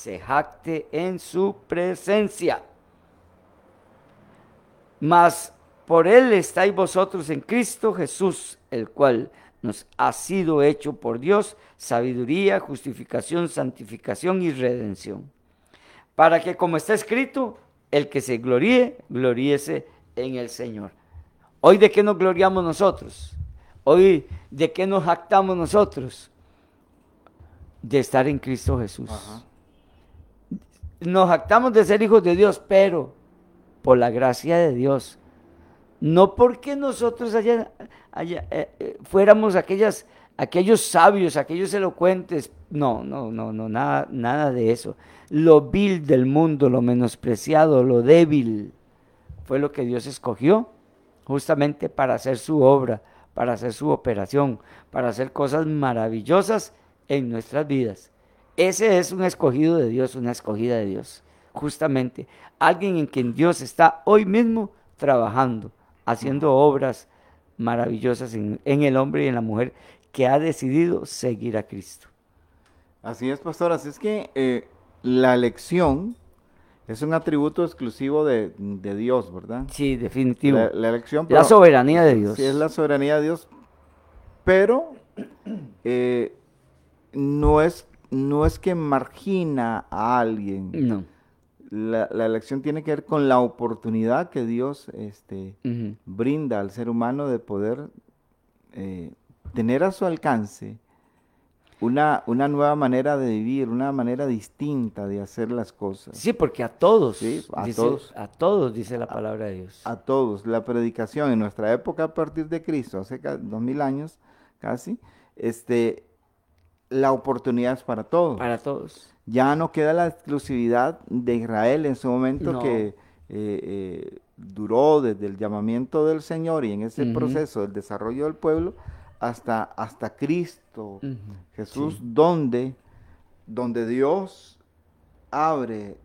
se jacte en su presencia. Mas por él estáis vosotros en Cristo Jesús, el cual nos ha sido hecho por Dios sabiduría, justificación, santificación y redención. Para que como está escrito, el que se gloríe, gloríese en el Señor. Hoy de qué nos gloriamos nosotros? Hoy de qué nos jactamos nosotros? De estar en Cristo Jesús nos jactamos de ser hijos de Dios, pero por la gracia de Dios. No porque nosotros allá, eh, eh, fuéramos aquellas, aquellos sabios, aquellos elocuentes. No, no, no, no, nada, nada de eso. Lo vil del mundo, lo menospreciado, lo débil, fue lo que Dios escogió justamente para hacer su obra, para hacer su operación, para hacer cosas maravillosas en nuestras vidas. Ese es un escogido de Dios, una escogida de Dios. Justamente, alguien en quien Dios está hoy mismo trabajando, haciendo obras maravillosas en, el hombre y en la mujer que ha decidido seguir a Cristo. Así es, pastor. Así es que eh, la elección es un atributo exclusivo de, Dios, ¿verdad? Sí, definitivo. La, elección. la soberanía de Dios. Sí, es la soberanía de Dios. Pero eh, no es no es que margina a alguien. No. La, elección tiene que ver con la oportunidad que Dios este, brinda al ser humano de poder eh, tener a su alcance una, una nueva manera de vivir, una manera distinta de hacer las cosas. Sí, porque a todos, sí, a dice, todos, a todos dice la palabra de Dios. A, todos. La predicación en nuestra época a partir de Cristo, hace dos mil años casi, este, la oportunidad es para todos. Para todos. Ya no queda la exclusividad de Israel. En su momento que eh, eh, duró desde el llamamiento del Señor y en ese proceso del desarrollo del pueblo hasta, hasta Cristo, Jesús, donde, donde Dios abre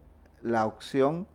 la opción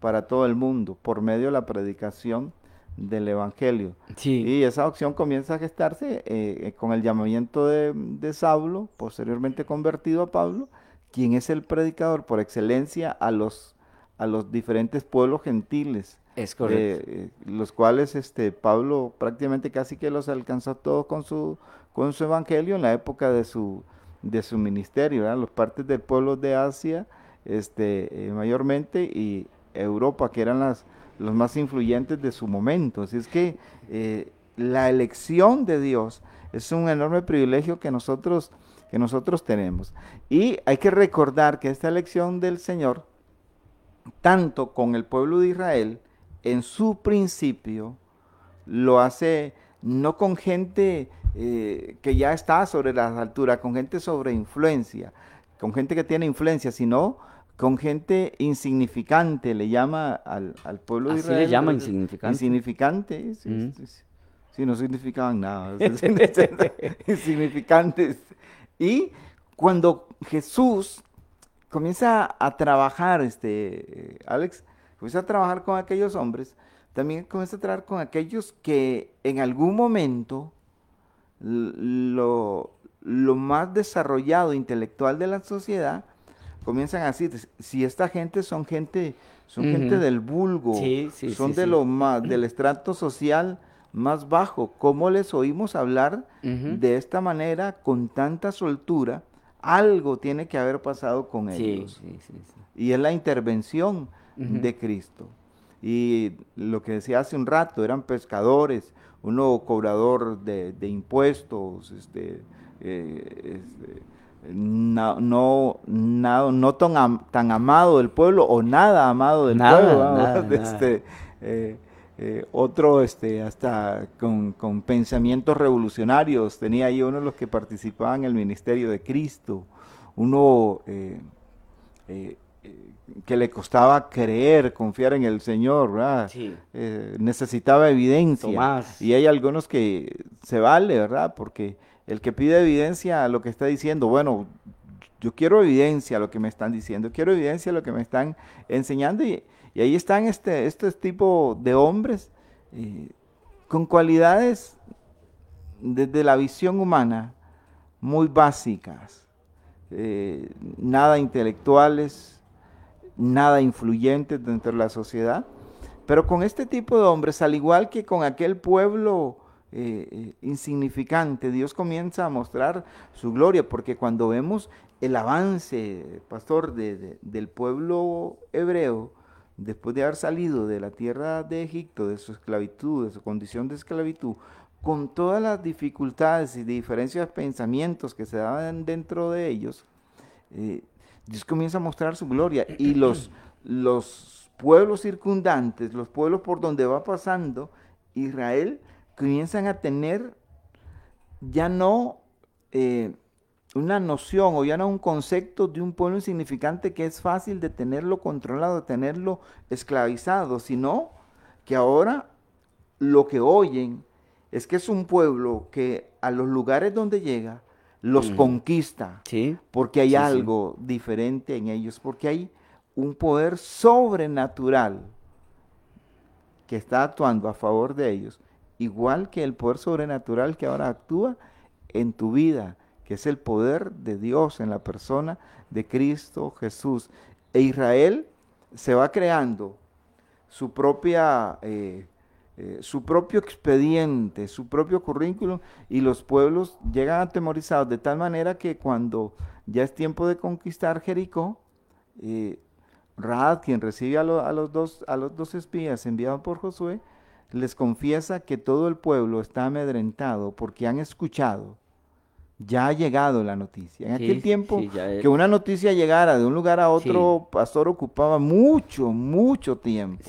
para todo el mundo por medio de la predicación del Evangelio. Y esa opción comienza a gestarse eh, eh, con el llamamiento de, Saulo, posteriormente convertido a Pablo, quien es el predicador por excelencia a los, a los diferentes pueblos gentiles. Es correcto. Eh, los cuales este, Pablo prácticamente casi que los alcanzó todos con su, con su evangelio en la época de su, de su ministerio, los partes del pueblo de Asia, este, mayormente, y Europa, que eran las, los más influyentes de su momento. Así es que eh, la elección de Dios es un enorme privilegio que nosotros, que nosotros tenemos. Y hay que recordar que esta elección del Señor, tanto con el pueblo de Israel, en su principio, lo hace no con gente eh, que ya está sobre las alturas, con gente sobre influencia, con gente que tiene influencia, sino con gente insignificante, le llama al, pueblo de Israel. le llama insignificante. Insignificante, sí, no significaban nada. insignificantes. Y cuando Jesús comienza a trabajar, este, eh, Alex, comienza a trabajar con aquellos hombres, también comienza a trabajar con aquellos que en algún momento lo, lo más desarrollado intelectual de la sociedad comienzan a decir, si esta gente son gente, son gente del vulgo, son de lo más, del estrato social más bajo, ¿cómo les oímos hablar de esta manera con tanta soltura? Algo tiene que haber pasado con ellos. Y es la intervención de Cristo. Y lo que decía hace un rato, eran pescadores, uno cobrador de, impuestos, este, eh, este no, no, no, tan, tan, amado del pueblo o nada amado del pueblo. este, eh, eh, otro este, hasta con, pensamientos revolucionarios. Tenía ahí uno de los que participaban en el ministerio de Cristo. Uno eh, que le costaba creer, confiar en el Señor, necesitaba evidencia. Y hay algunos que se vale, ¿verdad? Porque el que pide evidencia a lo que está diciendo, bueno, yo quiero evidencia a lo que me están diciendo, quiero evidencia a lo que me están enseñando. Y, ahí están este, este tipo de hombres eh, con cualidades desde la visión humana muy básicas, eh, nada intelectuales, nada influyentes dentro de la sociedad. Pero con este tipo de hombres, al igual que con aquel pueblo eh, eh, insignificante, Dios comienza a mostrar su gloria, porque cuando vemos el avance, pastor, del pueblo hebreo, después de haber salido de la tierra de Egipto, de su esclavitud, de su condición de esclavitud, con todas las dificultades y diferencias de pensamientos que se daban dentro de ellos, eh, Dios comienza a mostrar su gloria. Y los, los pueblos circundantes, los pueblos por donde va pasando Israel, comienzan a tener ya no eh, una noción o ya no un concepto de un pueblo insignificante que es fácil de tenerlo controlado, de tenerlo esclavizado, sino que ahora lo que oyen es que es un pueblo que a los lugares donde llega los conquista, porque hay algo diferente en ellos, porque hay un poder sobrenatural que está actuando a favor de ellos igual que el poder sobrenatural que ahora actúa en tu vida, que es el poder de Dios en la persona de Cristo Jesús. E Israel se va creando su propia... Eh, eh, su propio expediente, su propio currículum, y los pueblos llegan atemorizados de tal manera que cuando ya es tiempo de conquistar Jericó, eh, quien recibe a, los dos, a los dos espías enviados por Josué, les confiesa que todo el pueblo está amedrentado porque han escuchado, ya ha llegado la noticia. En aquel tiempo que una noticia llegara de un lugar a otro, pastor ocupaba mucho, mucho tiempo.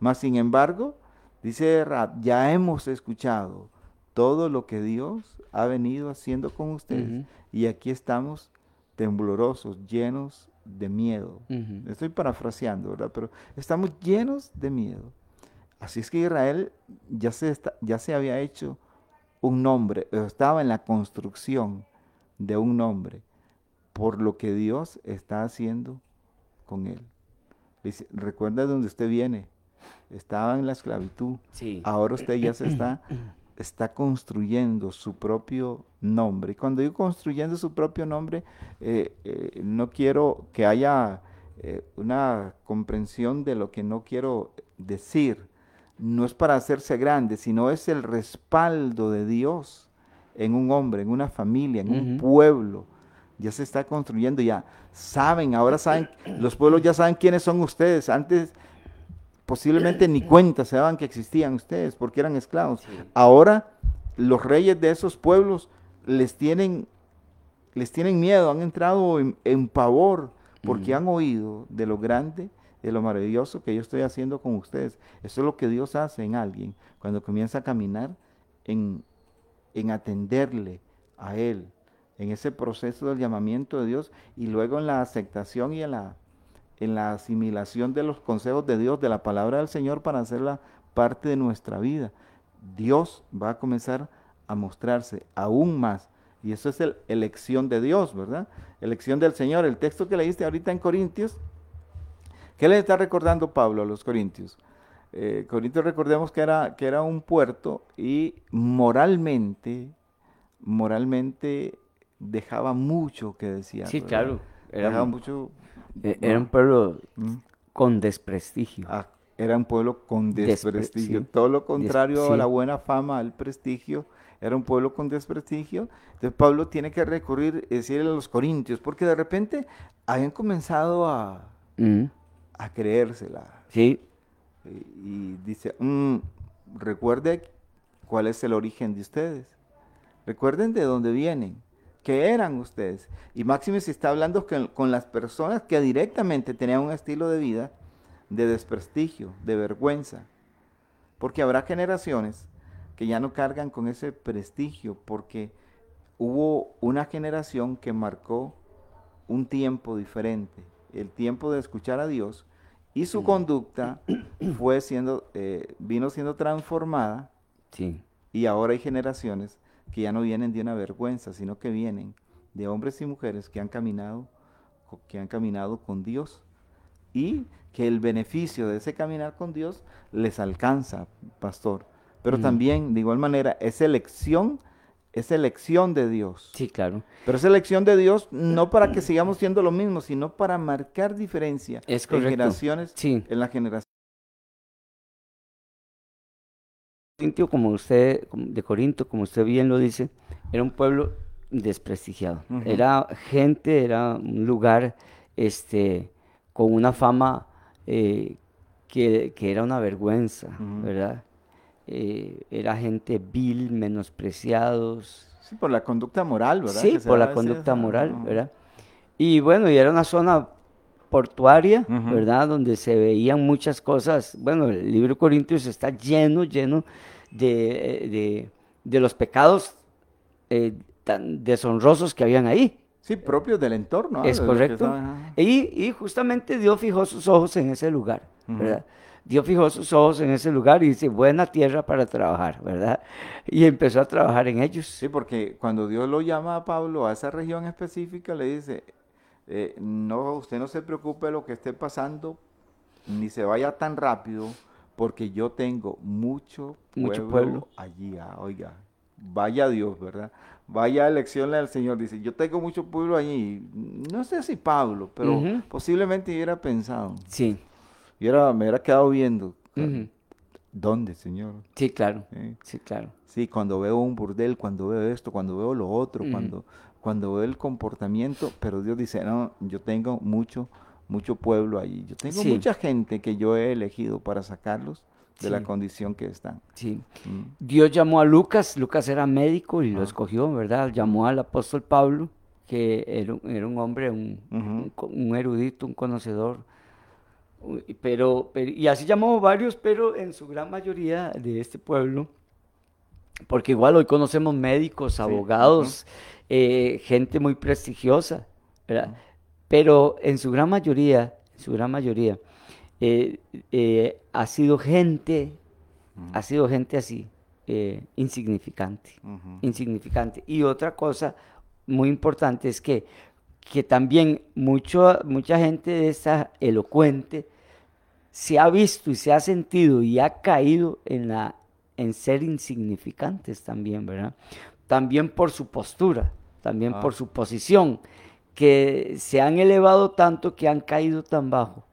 Mas sin embargo, dice Rab, ya hemos escuchado todo lo que Dios ha venido haciendo con ustedes y aquí estamos temblorosos, llenos de miedo. Estoy parafraseando, ¿verdad? Pero estamos llenos de miedo. Así es que Israel ya se, ya se había hecho un nombre, estaba en la construcción de un nombre por lo que Dios está haciendo con él. Dice, recuerda de dónde usted viene. Estaba en la esclavitud. Ahora usted ya se está, está construyendo su propio nombre. Y cuando digo construyendo su propio nombre, eh, eh, no quiero que haya eh, una comprensión de lo que no quiero decir no es para hacerse grande, sino es el respaldo de Dios en un hombre, en una familia, en un pueblo. Ya se está construyendo, ya saben, ahora saben, los pueblos ya saben quiénes son ustedes. Antes posiblemente ni cuenta se daban que existían ustedes porque eran esclavos. Ahora los reyes de esos pueblos les tienen, les tienen miedo, han entrado en, pavor porque han oído de lo grande de lo maravilloso que yo estoy haciendo con ustedes. Eso es lo que Dios hace en alguien cuando comienza a caminar en, atenderle a Él, en ese proceso del llamamiento de Dios y luego en la aceptación y en la, en la asimilación de los consejos de Dios, de la palabra del Señor para hacerla parte de nuestra vida. Dios va a comenzar a mostrarse aún más Y eso es el, elección de Dios, ¿verdad? Elección del Señor. El texto que leíste ahorita en Corintios, ¿qué le está recordando Pablo a los Corintios? Eh, Corintios recordemos que era, que era un puerto y moralmente, moralmente dejaba mucho que decía. Sí, claro. Era, mucho, eh, era un pueblo mm. con desprestigio. Ah, era un pueblo con desprestigio. Todo lo contrario a la buena fama, al prestigio. Era un pueblo con desprestigio. Entonces Pablo tiene que recurrir, decirle a los corintios, porque de repente habían comenzado a, mm. A creérsela. Sí. Y, dice, mm, recuerde cuál es el origen de ustedes. Recuerden de dónde vienen que eran ustedes. Y Máximo se está hablando con las personas que directamente tenían un estilo de vida de desprestigio, de vergüenza. Porque habrá generaciones que ya no cargan con ese prestigio, porque hubo una generación que marcó un tiempo diferente, el tiempo de escuchar a Dios, y su conducta fue siendo, eh, vino siendo transformada. Sí. Y ahora hay generaciones que ya no vienen de una vergüenza, sino que vienen de hombres y mujeres que han caminado, que han caminado con Dios y que el beneficio de ese caminar con Dios les alcanza, pastor. Pero también, de igual manera, es elección, es elección de Dios. Sí, claro. Pero es elección de Dios no para que sigamos siendo lo mismo, sino para marcar diferencia es en generaciones, sí. en la generación. como usted, de Corinto, como usted bien lo dice, era un pueblo desprestigiado. Era gente, era un lugar este, con una fama eh, que, era una vergüenza, ¿verdad? Eh, era gente vil, menospreciados. Sí, por la conducta moral, ¿verdad? Sí, por la conducta moral, ¿verdad? Y bueno, y era una zona portuaria, ¿verdad? Donde se veían muchas cosas. Bueno, el libro de Corintios está lleno, lleno de, de, los pecados eh, tan deshonrosos que habían ahí. Sí, propios del entorno. Es correcto. y, y, justamente Dios fijó sus ojos en ese lugar, ¿verdad? Dios fijó sus ojos en ese lugar y dice, buena tierra para trabajar, ¿verdad? Y empezó a trabajar en ellos. Sí, porque cuando Dios lo llama a Pablo a esa región específica, le dice, eh, no, usted no se preocupe de lo que esté pasando, ni se vaya tan rápido, porque yo tengo mucho pueblo, mucho pueblo. allí. Ah, oiga, vaya Dios, ¿verdad? Vaya elección del Señor. Dice, yo tengo mucho pueblo allí. No sé si Pablo, pero posiblemente hubiera pensado. Sí. Y me hubiera quedado viendo. ¿Dónde, Señor? Sí, claro. Sí, claro. Sí, cuando veo un burdel, cuando veo esto, cuando veo lo otro, cuando cuando veo el comportamiento, pero Dios dice, no, yo tengo mucho, mucho pueblo allí, yo tengo mucha gente que yo he elegido para sacarlos de la condición que están. Sí. Mm. Dios llamó a Lucas, Lucas era médico y lo escogió, ¿verdad? Llamó al apóstol Pablo, que era, era un hombre, un, un, erudito, un conocedor. Pero, y así llamó varios, pero en su gran mayoría de este pueblo, porque igual hoy conocemos médicos, abogados, eh, gente muy prestigiosa, ¿verdad? Pero en su gran mayoría, en su gran mayoría, eh, eh, ha sido gente, ha sido gente así, insignificante, insignificante. Y otra cosa muy importante es que, que también mucho, mucha gente de esa elocuente se ha visto y se ha sentido y ha caído en, la, en ser insignificantes también, ¿verdad? También por su postura también por ah. su posición, que se han elevado tanto que han caído tan bajo,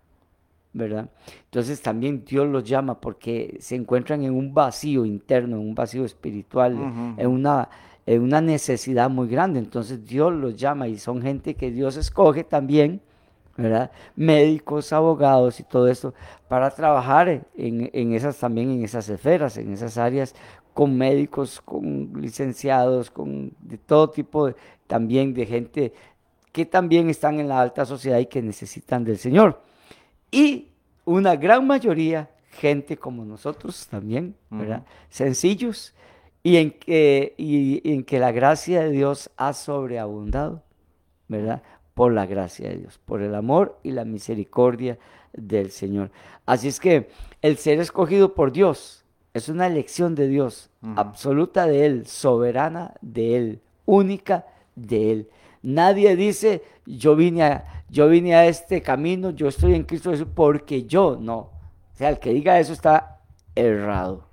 ¿verdad? Entonces también Dios los llama porque se encuentran en un vacío interno, en un vacío espiritual, en, una, una necesidad muy grande. Entonces Dios los llama y son gente que Dios escoge también, ¿verdad? Médicos, abogados y todo esto, para trabajar en, en, esas también, en esas esferas, en esas áreas con médicos, con licenciados, con de todo tipo también de gente que también están en la alta sociedad y que necesitan del Señor. Y una gran mayoría, gente como nosotros también, ¿verdad? Sencillos y en, que, y en que la gracia de Dios ha sobreabundado, ¿verdad? Por la gracia de Dios, por el amor y la misericordia del Señor. Así es que el ser escogido por Dios, es una elección de Dios, absoluta de Él, soberana de Él, única de Él. Nadie dice, yo vine a, yo vine a este camino, yo estoy en Cristo Jesús porque yo, no. O sea, el que diga eso está errado,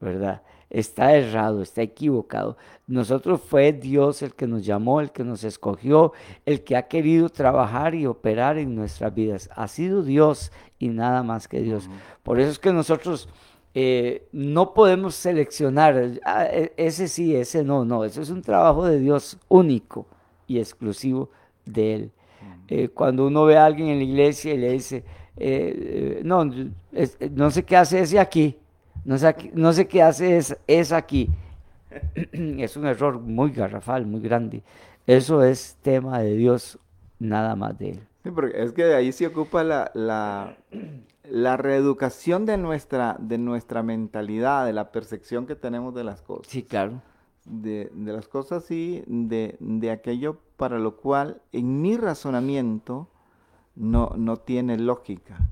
¿verdad? Está errado, está equivocado. Nosotros fue Dios el que nos llamó, el que nos escogió, el que ha querido trabajar y operar en nuestras vidas. Ha sido Dios y nada más que Dios. Por eso es que nosotros eh, no podemos seleccionar, ah, e, ese sí, ese no, no. Eso es un trabajo de Dios único y exclusivo de Él. Eh, cuando uno ve a alguien en la iglesia y le dice, eh, no, no sé qué hace ese aquí, no sé, no sé qué hace es, es aquí. es un error muy garrafal, muy grande. Eso es tema de Dios, nada más de Él. Sí, porque es que de ahí se ocupa la, la, la, reeducación de nuestra, de nuestra mentalidad, de la percepción que tenemos de las cosas. Sí, claro. De, de las cosas y de, de aquello para lo cual en mi razonamiento no, no tiene lógica,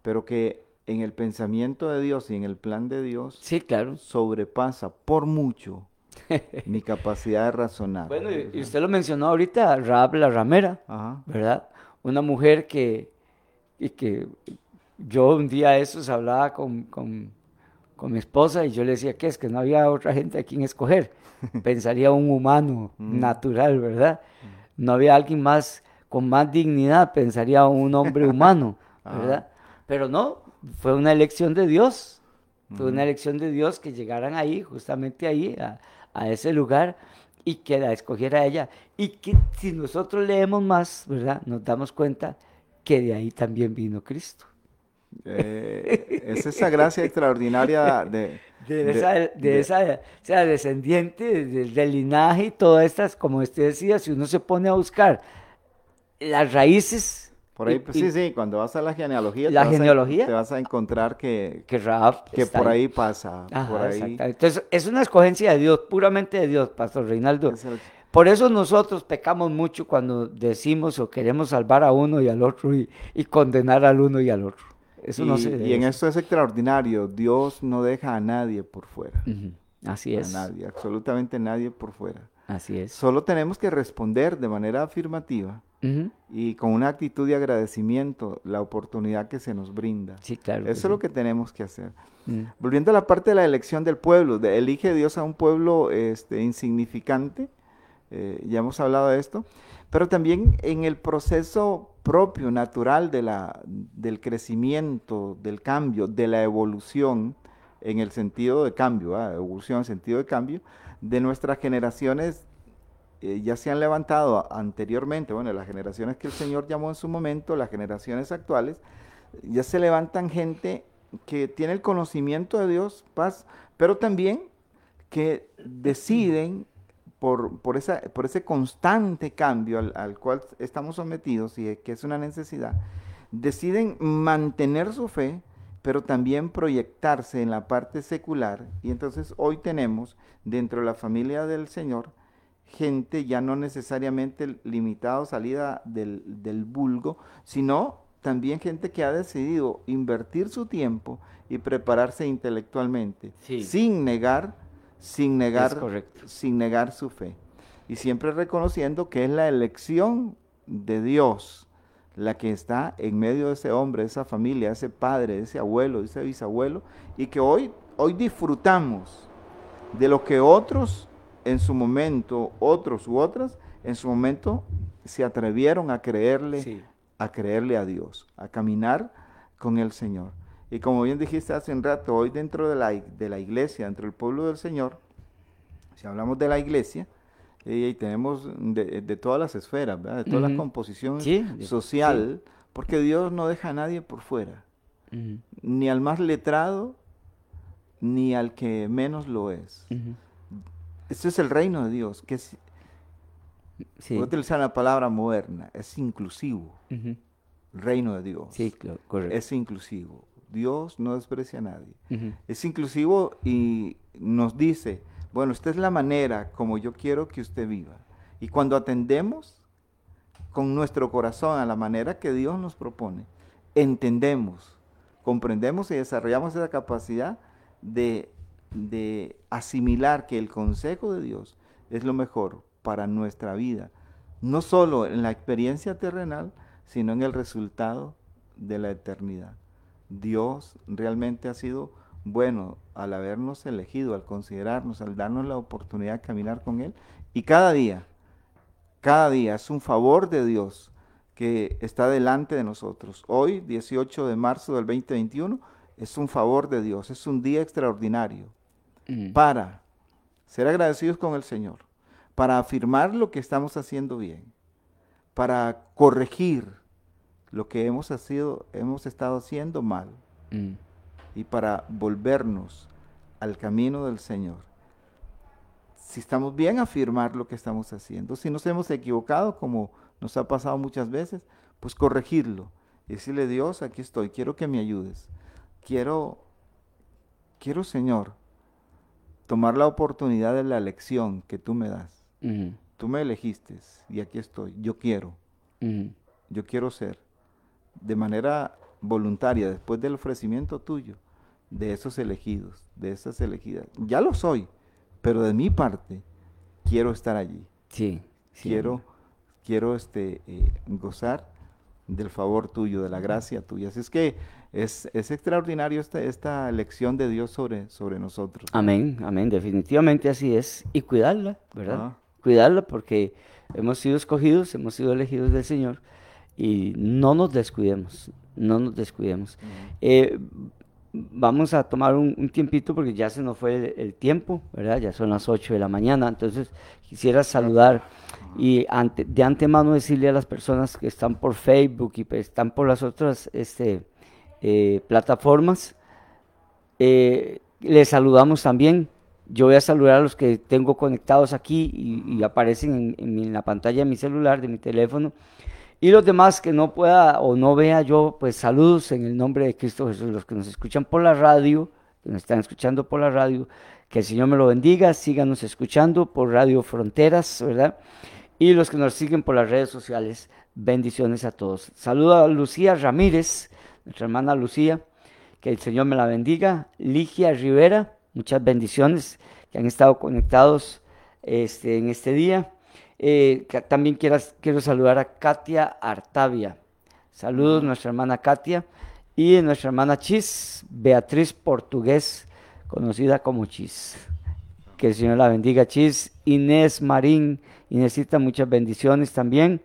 pero que en el pensamiento de Dios y en el plan de Dios sí, claro. sobrepasa por mucho mi capacidad de razonar. Bueno, y usted lo mencionó ahorita, Raab la ramera, ¿verdad? Una mujer que, y que yo un día de esos hablaba con, con, con mi esposa y yo le decía que es que no había otra gente a quien escoger. pensaría un humano mm. natural, ¿verdad? No había alguien más con más dignidad, pensaría un hombre humano, ¿verdad? Pero no, fue una elección de Dios, fue una elección de Dios que llegaran ahí, justamente ahí, a, a ese lugar y que la escogiera ella. Y que si nosotros leemos más, ¿verdad? Nos damos cuenta que de ahí también vino Cristo. Eh, es esa gracia extraordinaria de, de, esa, de, esa, sea, descendiente del linaje y todas estas, como usted decía, si uno se pone a buscar las raíces. Por ahí, pues, sí, sí, cuando vas a la genealogía, la te, genealogía, vas a, te vas a encontrar que, que, Raab que por ahí, pasa. por ahí. Entonces, es una escogencia de Dios, puramente de Dios, Pastor Reinaldo. Por eso nosotros pecamos mucho cuando decimos o queremos salvar a uno y al otro y, y condenar al uno y al otro y, en esto es extraordinario, Dios no deja a nadie por fuera. Así es. A nadie, absolutamente nadie por fuera. Así es. Solo tenemos que responder de manera afirmativa y con una actitud de agradecimiento la oportunidad que se nos brinda. Sí, claro. Eso es lo que tenemos que hacer. Volviendo a la parte de la elección del pueblo, de, elige Dios a un pueblo este, insignificante, eh, ya hemos hablado de esto, pero también en el proceso propio, natural de la, del crecimiento, del cambio, de la evolución, en el sentido de cambio, evolución en el sentido de cambio, de nuestras generaciones eh, ya se han levantado anteriormente, bueno, las generaciones que el Señor llamó en su momento, las generaciones actuales, ya se levantan gente que tiene el conocimiento de Dios, paz, pero también que deciden por, esa, por ese constante cambio al, cual estamos sometidos y que es una necesidad, deciden mantener su fe, pero también proyectarse en la parte secular. Y entonces hoy tenemos dentro de la familia del Señor gente ya no necesariamente limitada salida del, del vulgo, sino también gente que ha decidido invertir su tiempo y prepararse intelectualmente, sin negar sin negar, sin negar su fe. Y siempre reconociendo que es la elección de Dios la que está en medio de ese hombre, de esa familia, de ese padre, de ese abuelo, de ese bisabuelo, y que hoy, hoy disfrutamos de lo que otros en su momento, otros u otras, en su momento se atrevieron a creerle, a creerle a Dios, a caminar con el Señor. Y como bien dijiste hace un rato, hoy dentro de la, de la iglesia, dentro del pueblo del Señor, si hablamos de la iglesia, y tenemos de, todas las esferas, de toda la composición social, porque Dios no deja a nadie por fuera, ni al más letrado, ni al que menos lo es. Este es el reino de Dios, que es, voy a utilizar la palabra moderna, es inclusivo. El reino de Dios sí, correcto. es inclusivo. Dios no desprecia a nadie. Es inclusivo y nos dice, bueno, esta es la manera como yo quiero que usted viva. Y cuando atendemos con nuestro corazón a la manera que Dios nos propone, entendemos, comprendemos y desarrollamos esa capacidad de, de asimilar que el consejo de Dios es lo mejor para nuestra vida, no solo en la experiencia terrenal, sino en el resultado de la eternidad. Dios realmente ha sido bueno al habernos elegido, al considerarnos, al darnos la oportunidad de caminar con Él. Y cada día, cada día es un favor de Dios que está delante de nosotros. Hoy, 18 de marzo del 2021, es un favor de Dios, es un día extraordinario Mm. para ser agradecidos con el Señor, para afirmar lo que estamos haciendo bien, para corregir lo que hemos, sido, hemos estado haciendo mal Mm. Y para volvernos al camino del Señor. Si estamos bien, afirmar lo que estamos haciendo. Si nos hemos equivocado, como nos ha pasado muchas veces, pues corregirlo. Y decirle, Dios, aquí estoy, quiero que me ayudes. Quiero, quiero, Señor, tomar la oportunidad de la elección que tú me das. Tú me elegiste y aquí estoy. Yo quiero, yo quiero ser de manera voluntaria, después del ofrecimiento tuyo, de esos elegidos, de esas elegidas. Ya lo soy, pero de mi parte quiero estar allí. Sí, sí. quiero, quiero este, eh, gozar del favor tuyo, de la gracia tuya. Así es que es, es extraordinario esta, esta elección de Dios sobre, sobre nosotros. Amén, amén, definitivamente así es. Y cuidarla, ¿verdad? Ah. Cuidarla porque hemos sido escogidos, hemos sido elegidos del Señor y no nos descuidemos, no nos descuidemos. Eh, vamos a tomar un, un tiempito porque ya se nos fue el, el tiempo, ¿verdad? Ya son las 8 de la mañana, entonces quisiera saludar y ante- de antemano decirle a las personas que están por Facebook y están por las otras este, eh, plataformas, eh, les saludamos también. Yo voy a saludar a los que tengo conectados aquí y, y aparecen en, en mi- en la pantalla de mi celular, de mi teléfono. Y los demás que no pueda o no vea yo, pues saludos en el nombre de Cristo Jesús. Los que nos escuchan por la radio, que nos están escuchando por la radio, que el Señor me lo bendiga, síganos escuchando por Radio Fronteras, ¿verdad? Y los que nos siguen por las redes sociales, bendiciones a todos. Saludo a Lucía Ramírez, nuestra hermana Lucía, que el Señor me la bendiga. Ligia Rivera, muchas bendiciones que han estado conectados este, en este día. Eh, también quieras- quiero saludar a Katia Artavia. Saludos, nuestra hermana Katia. Y nuestra hermana Chis, Beatriz Portugués, conocida como Chis. Que el Señor la bendiga, Chis. Inés Marín, Inésita, muchas bendiciones también.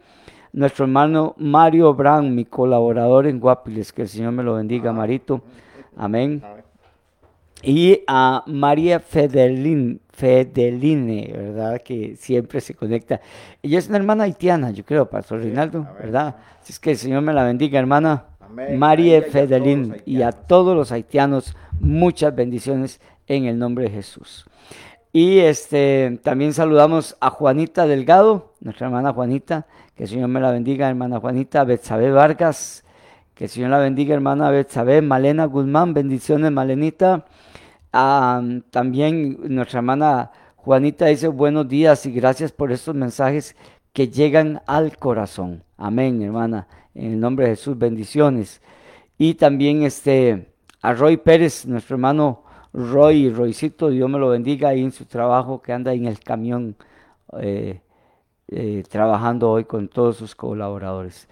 Nuestro hermano Mario Brown, mi colaborador en Guapiles, que el Señor me lo bendiga, Marito. Amén. Y a María Fedelin, Fedeline, ¿verdad? Que siempre se conecta. Ella es una hermana haitiana, yo creo, Pastor Reinaldo, ¿verdad? Así es que el Señor me la bendiga, hermana. Amén. María A ella y a todos los haitianos, muchas bendiciones en el nombre de Jesús. Y este también saludamos a Juanita Delgado, nuestra hermana Juanita, que el Señor me la bendiga, hermana Juanita, Betsabe Vargas, que el Señor la bendiga, hermana Betsabe, Malena Guzmán, bendiciones, Malenita. Ah, también nuestra hermana Juanita dice buenos días y gracias por estos mensajes que llegan al corazón. Amén, hermana. En el nombre de Jesús, bendiciones. Y también este a Roy Pérez, nuestro hermano Roy, Roycito, Dios me lo bendiga ahí en su trabajo que anda en el camión eh, eh, trabajando hoy con todos sus colaboradores.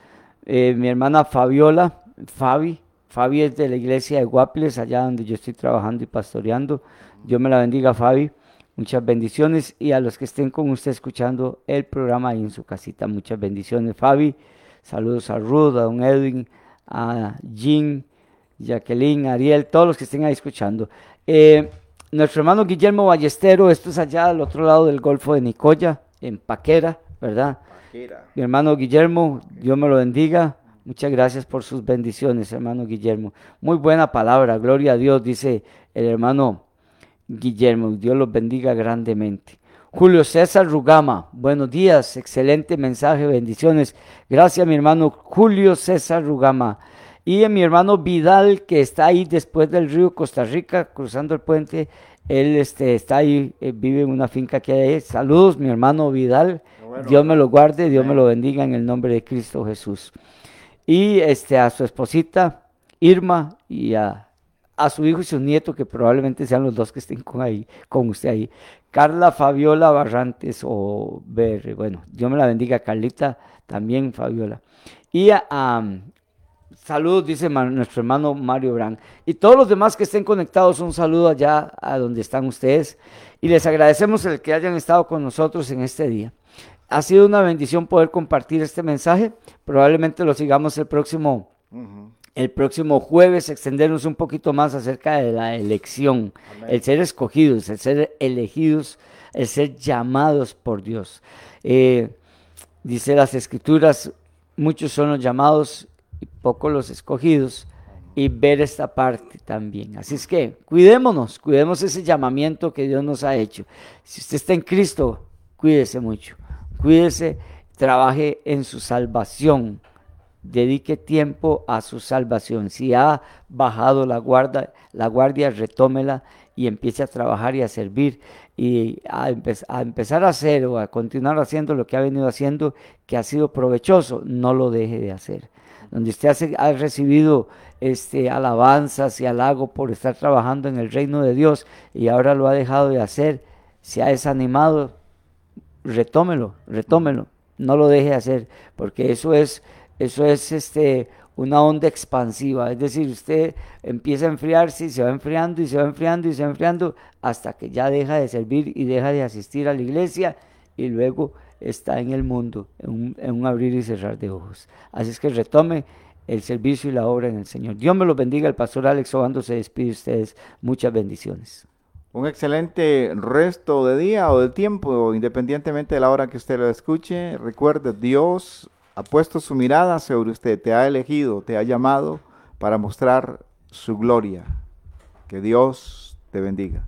Eh, mi hermana Fabiola, Fabi, Fabi es de la iglesia de Guapiles, allá donde yo estoy trabajando y pastoreando. Dios me la bendiga, Fabi. Muchas bendiciones y a los que estén con usted escuchando el programa ahí en su casita, muchas bendiciones, Fabi. Saludos a Ruth, a Don Edwin, a Jean, Jacqueline, Ariel, todos los que estén ahí escuchando. Eh, nuestro hermano Guillermo Ballestero, esto es allá al otro lado del Golfo de Nicoya, en Paquera, ¿verdad? Mi hermano Guillermo, Dios me lo bendiga. Muchas gracias por sus bendiciones, hermano Guillermo. Muy buena palabra, gloria a Dios, dice el hermano Guillermo. Dios los bendiga grandemente. Julio César Rugama, buenos días, excelente mensaje, bendiciones. Gracias, mi hermano Julio César Rugama. Y a mi hermano Vidal, que está ahí después del río Costa Rica, cruzando el puente. Él este, está ahí, eh, vive en una finca que hay. Saludos, mi hermano Vidal. Dios me lo guarde, Dios me lo bendiga en el nombre de Cristo Jesús. Y este, a su esposita Irma y a, a su hijo y su nieto, que probablemente sean los dos que estén con, ahí, con usted ahí. Carla Fabiola Barrantes o BR. Bueno, Dios me la bendiga. Carlita también, Fabiola. Y a, saludos, dice nuestro hermano Mario Brand. Y todos los demás que estén conectados, un saludo allá a donde están ustedes. Y les agradecemos el que hayan estado con nosotros en este día. Ha sido una bendición poder compartir este mensaje. Probablemente lo sigamos el próximo el próximo jueves extendernos un poquito más acerca de la elección, el ser escogidos, el ser elegidos, el ser llamados por Dios. Eh, dice las escrituras, muchos son los llamados y pocos los escogidos, y ver esta parte también. Así es que cuidémonos, cuidemos ese llamamiento que Dios nos ha hecho. Si usted está en Cristo, cuídese mucho, cuídese, trabaje en su salvación dedique tiempo a su salvación. Si ha bajado la guardia, la guardia retómela y empiece a trabajar y a servir y a, empezar a hacer o a continuar haciendo lo que ha venido haciendo que ha sido provechoso, no lo deje de hacer. Donde usted ha, recibido este, alabanzas y halago por estar trabajando en el reino de Dios y ahora lo ha dejado de hacer, se ha desanimado, retómelo, retómelo, no lo deje de hacer, porque eso es eso es este, una onda expansiva, es decir, usted empieza a enfriarse y se va enfriando y se va enfriando y se va enfriando hasta que ya deja de servir y deja de asistir a la iglesia y luego está en el mundo, en un, abrir y cerrar de ojos. Así es que retome el servicio y la obra en el Señor. Dios me lo bendiga. El pastor Alex Obando se despide de ustedes. Muchas bendiciones. Un excelente resto de día o de tiempo, independientemente de la hora que usted lo escuche. Recuerde, Dios ha puesto su mirada sobre usted, te ha elegido, te ha llamado para mostrar su gloria. Que Dios te bendiga.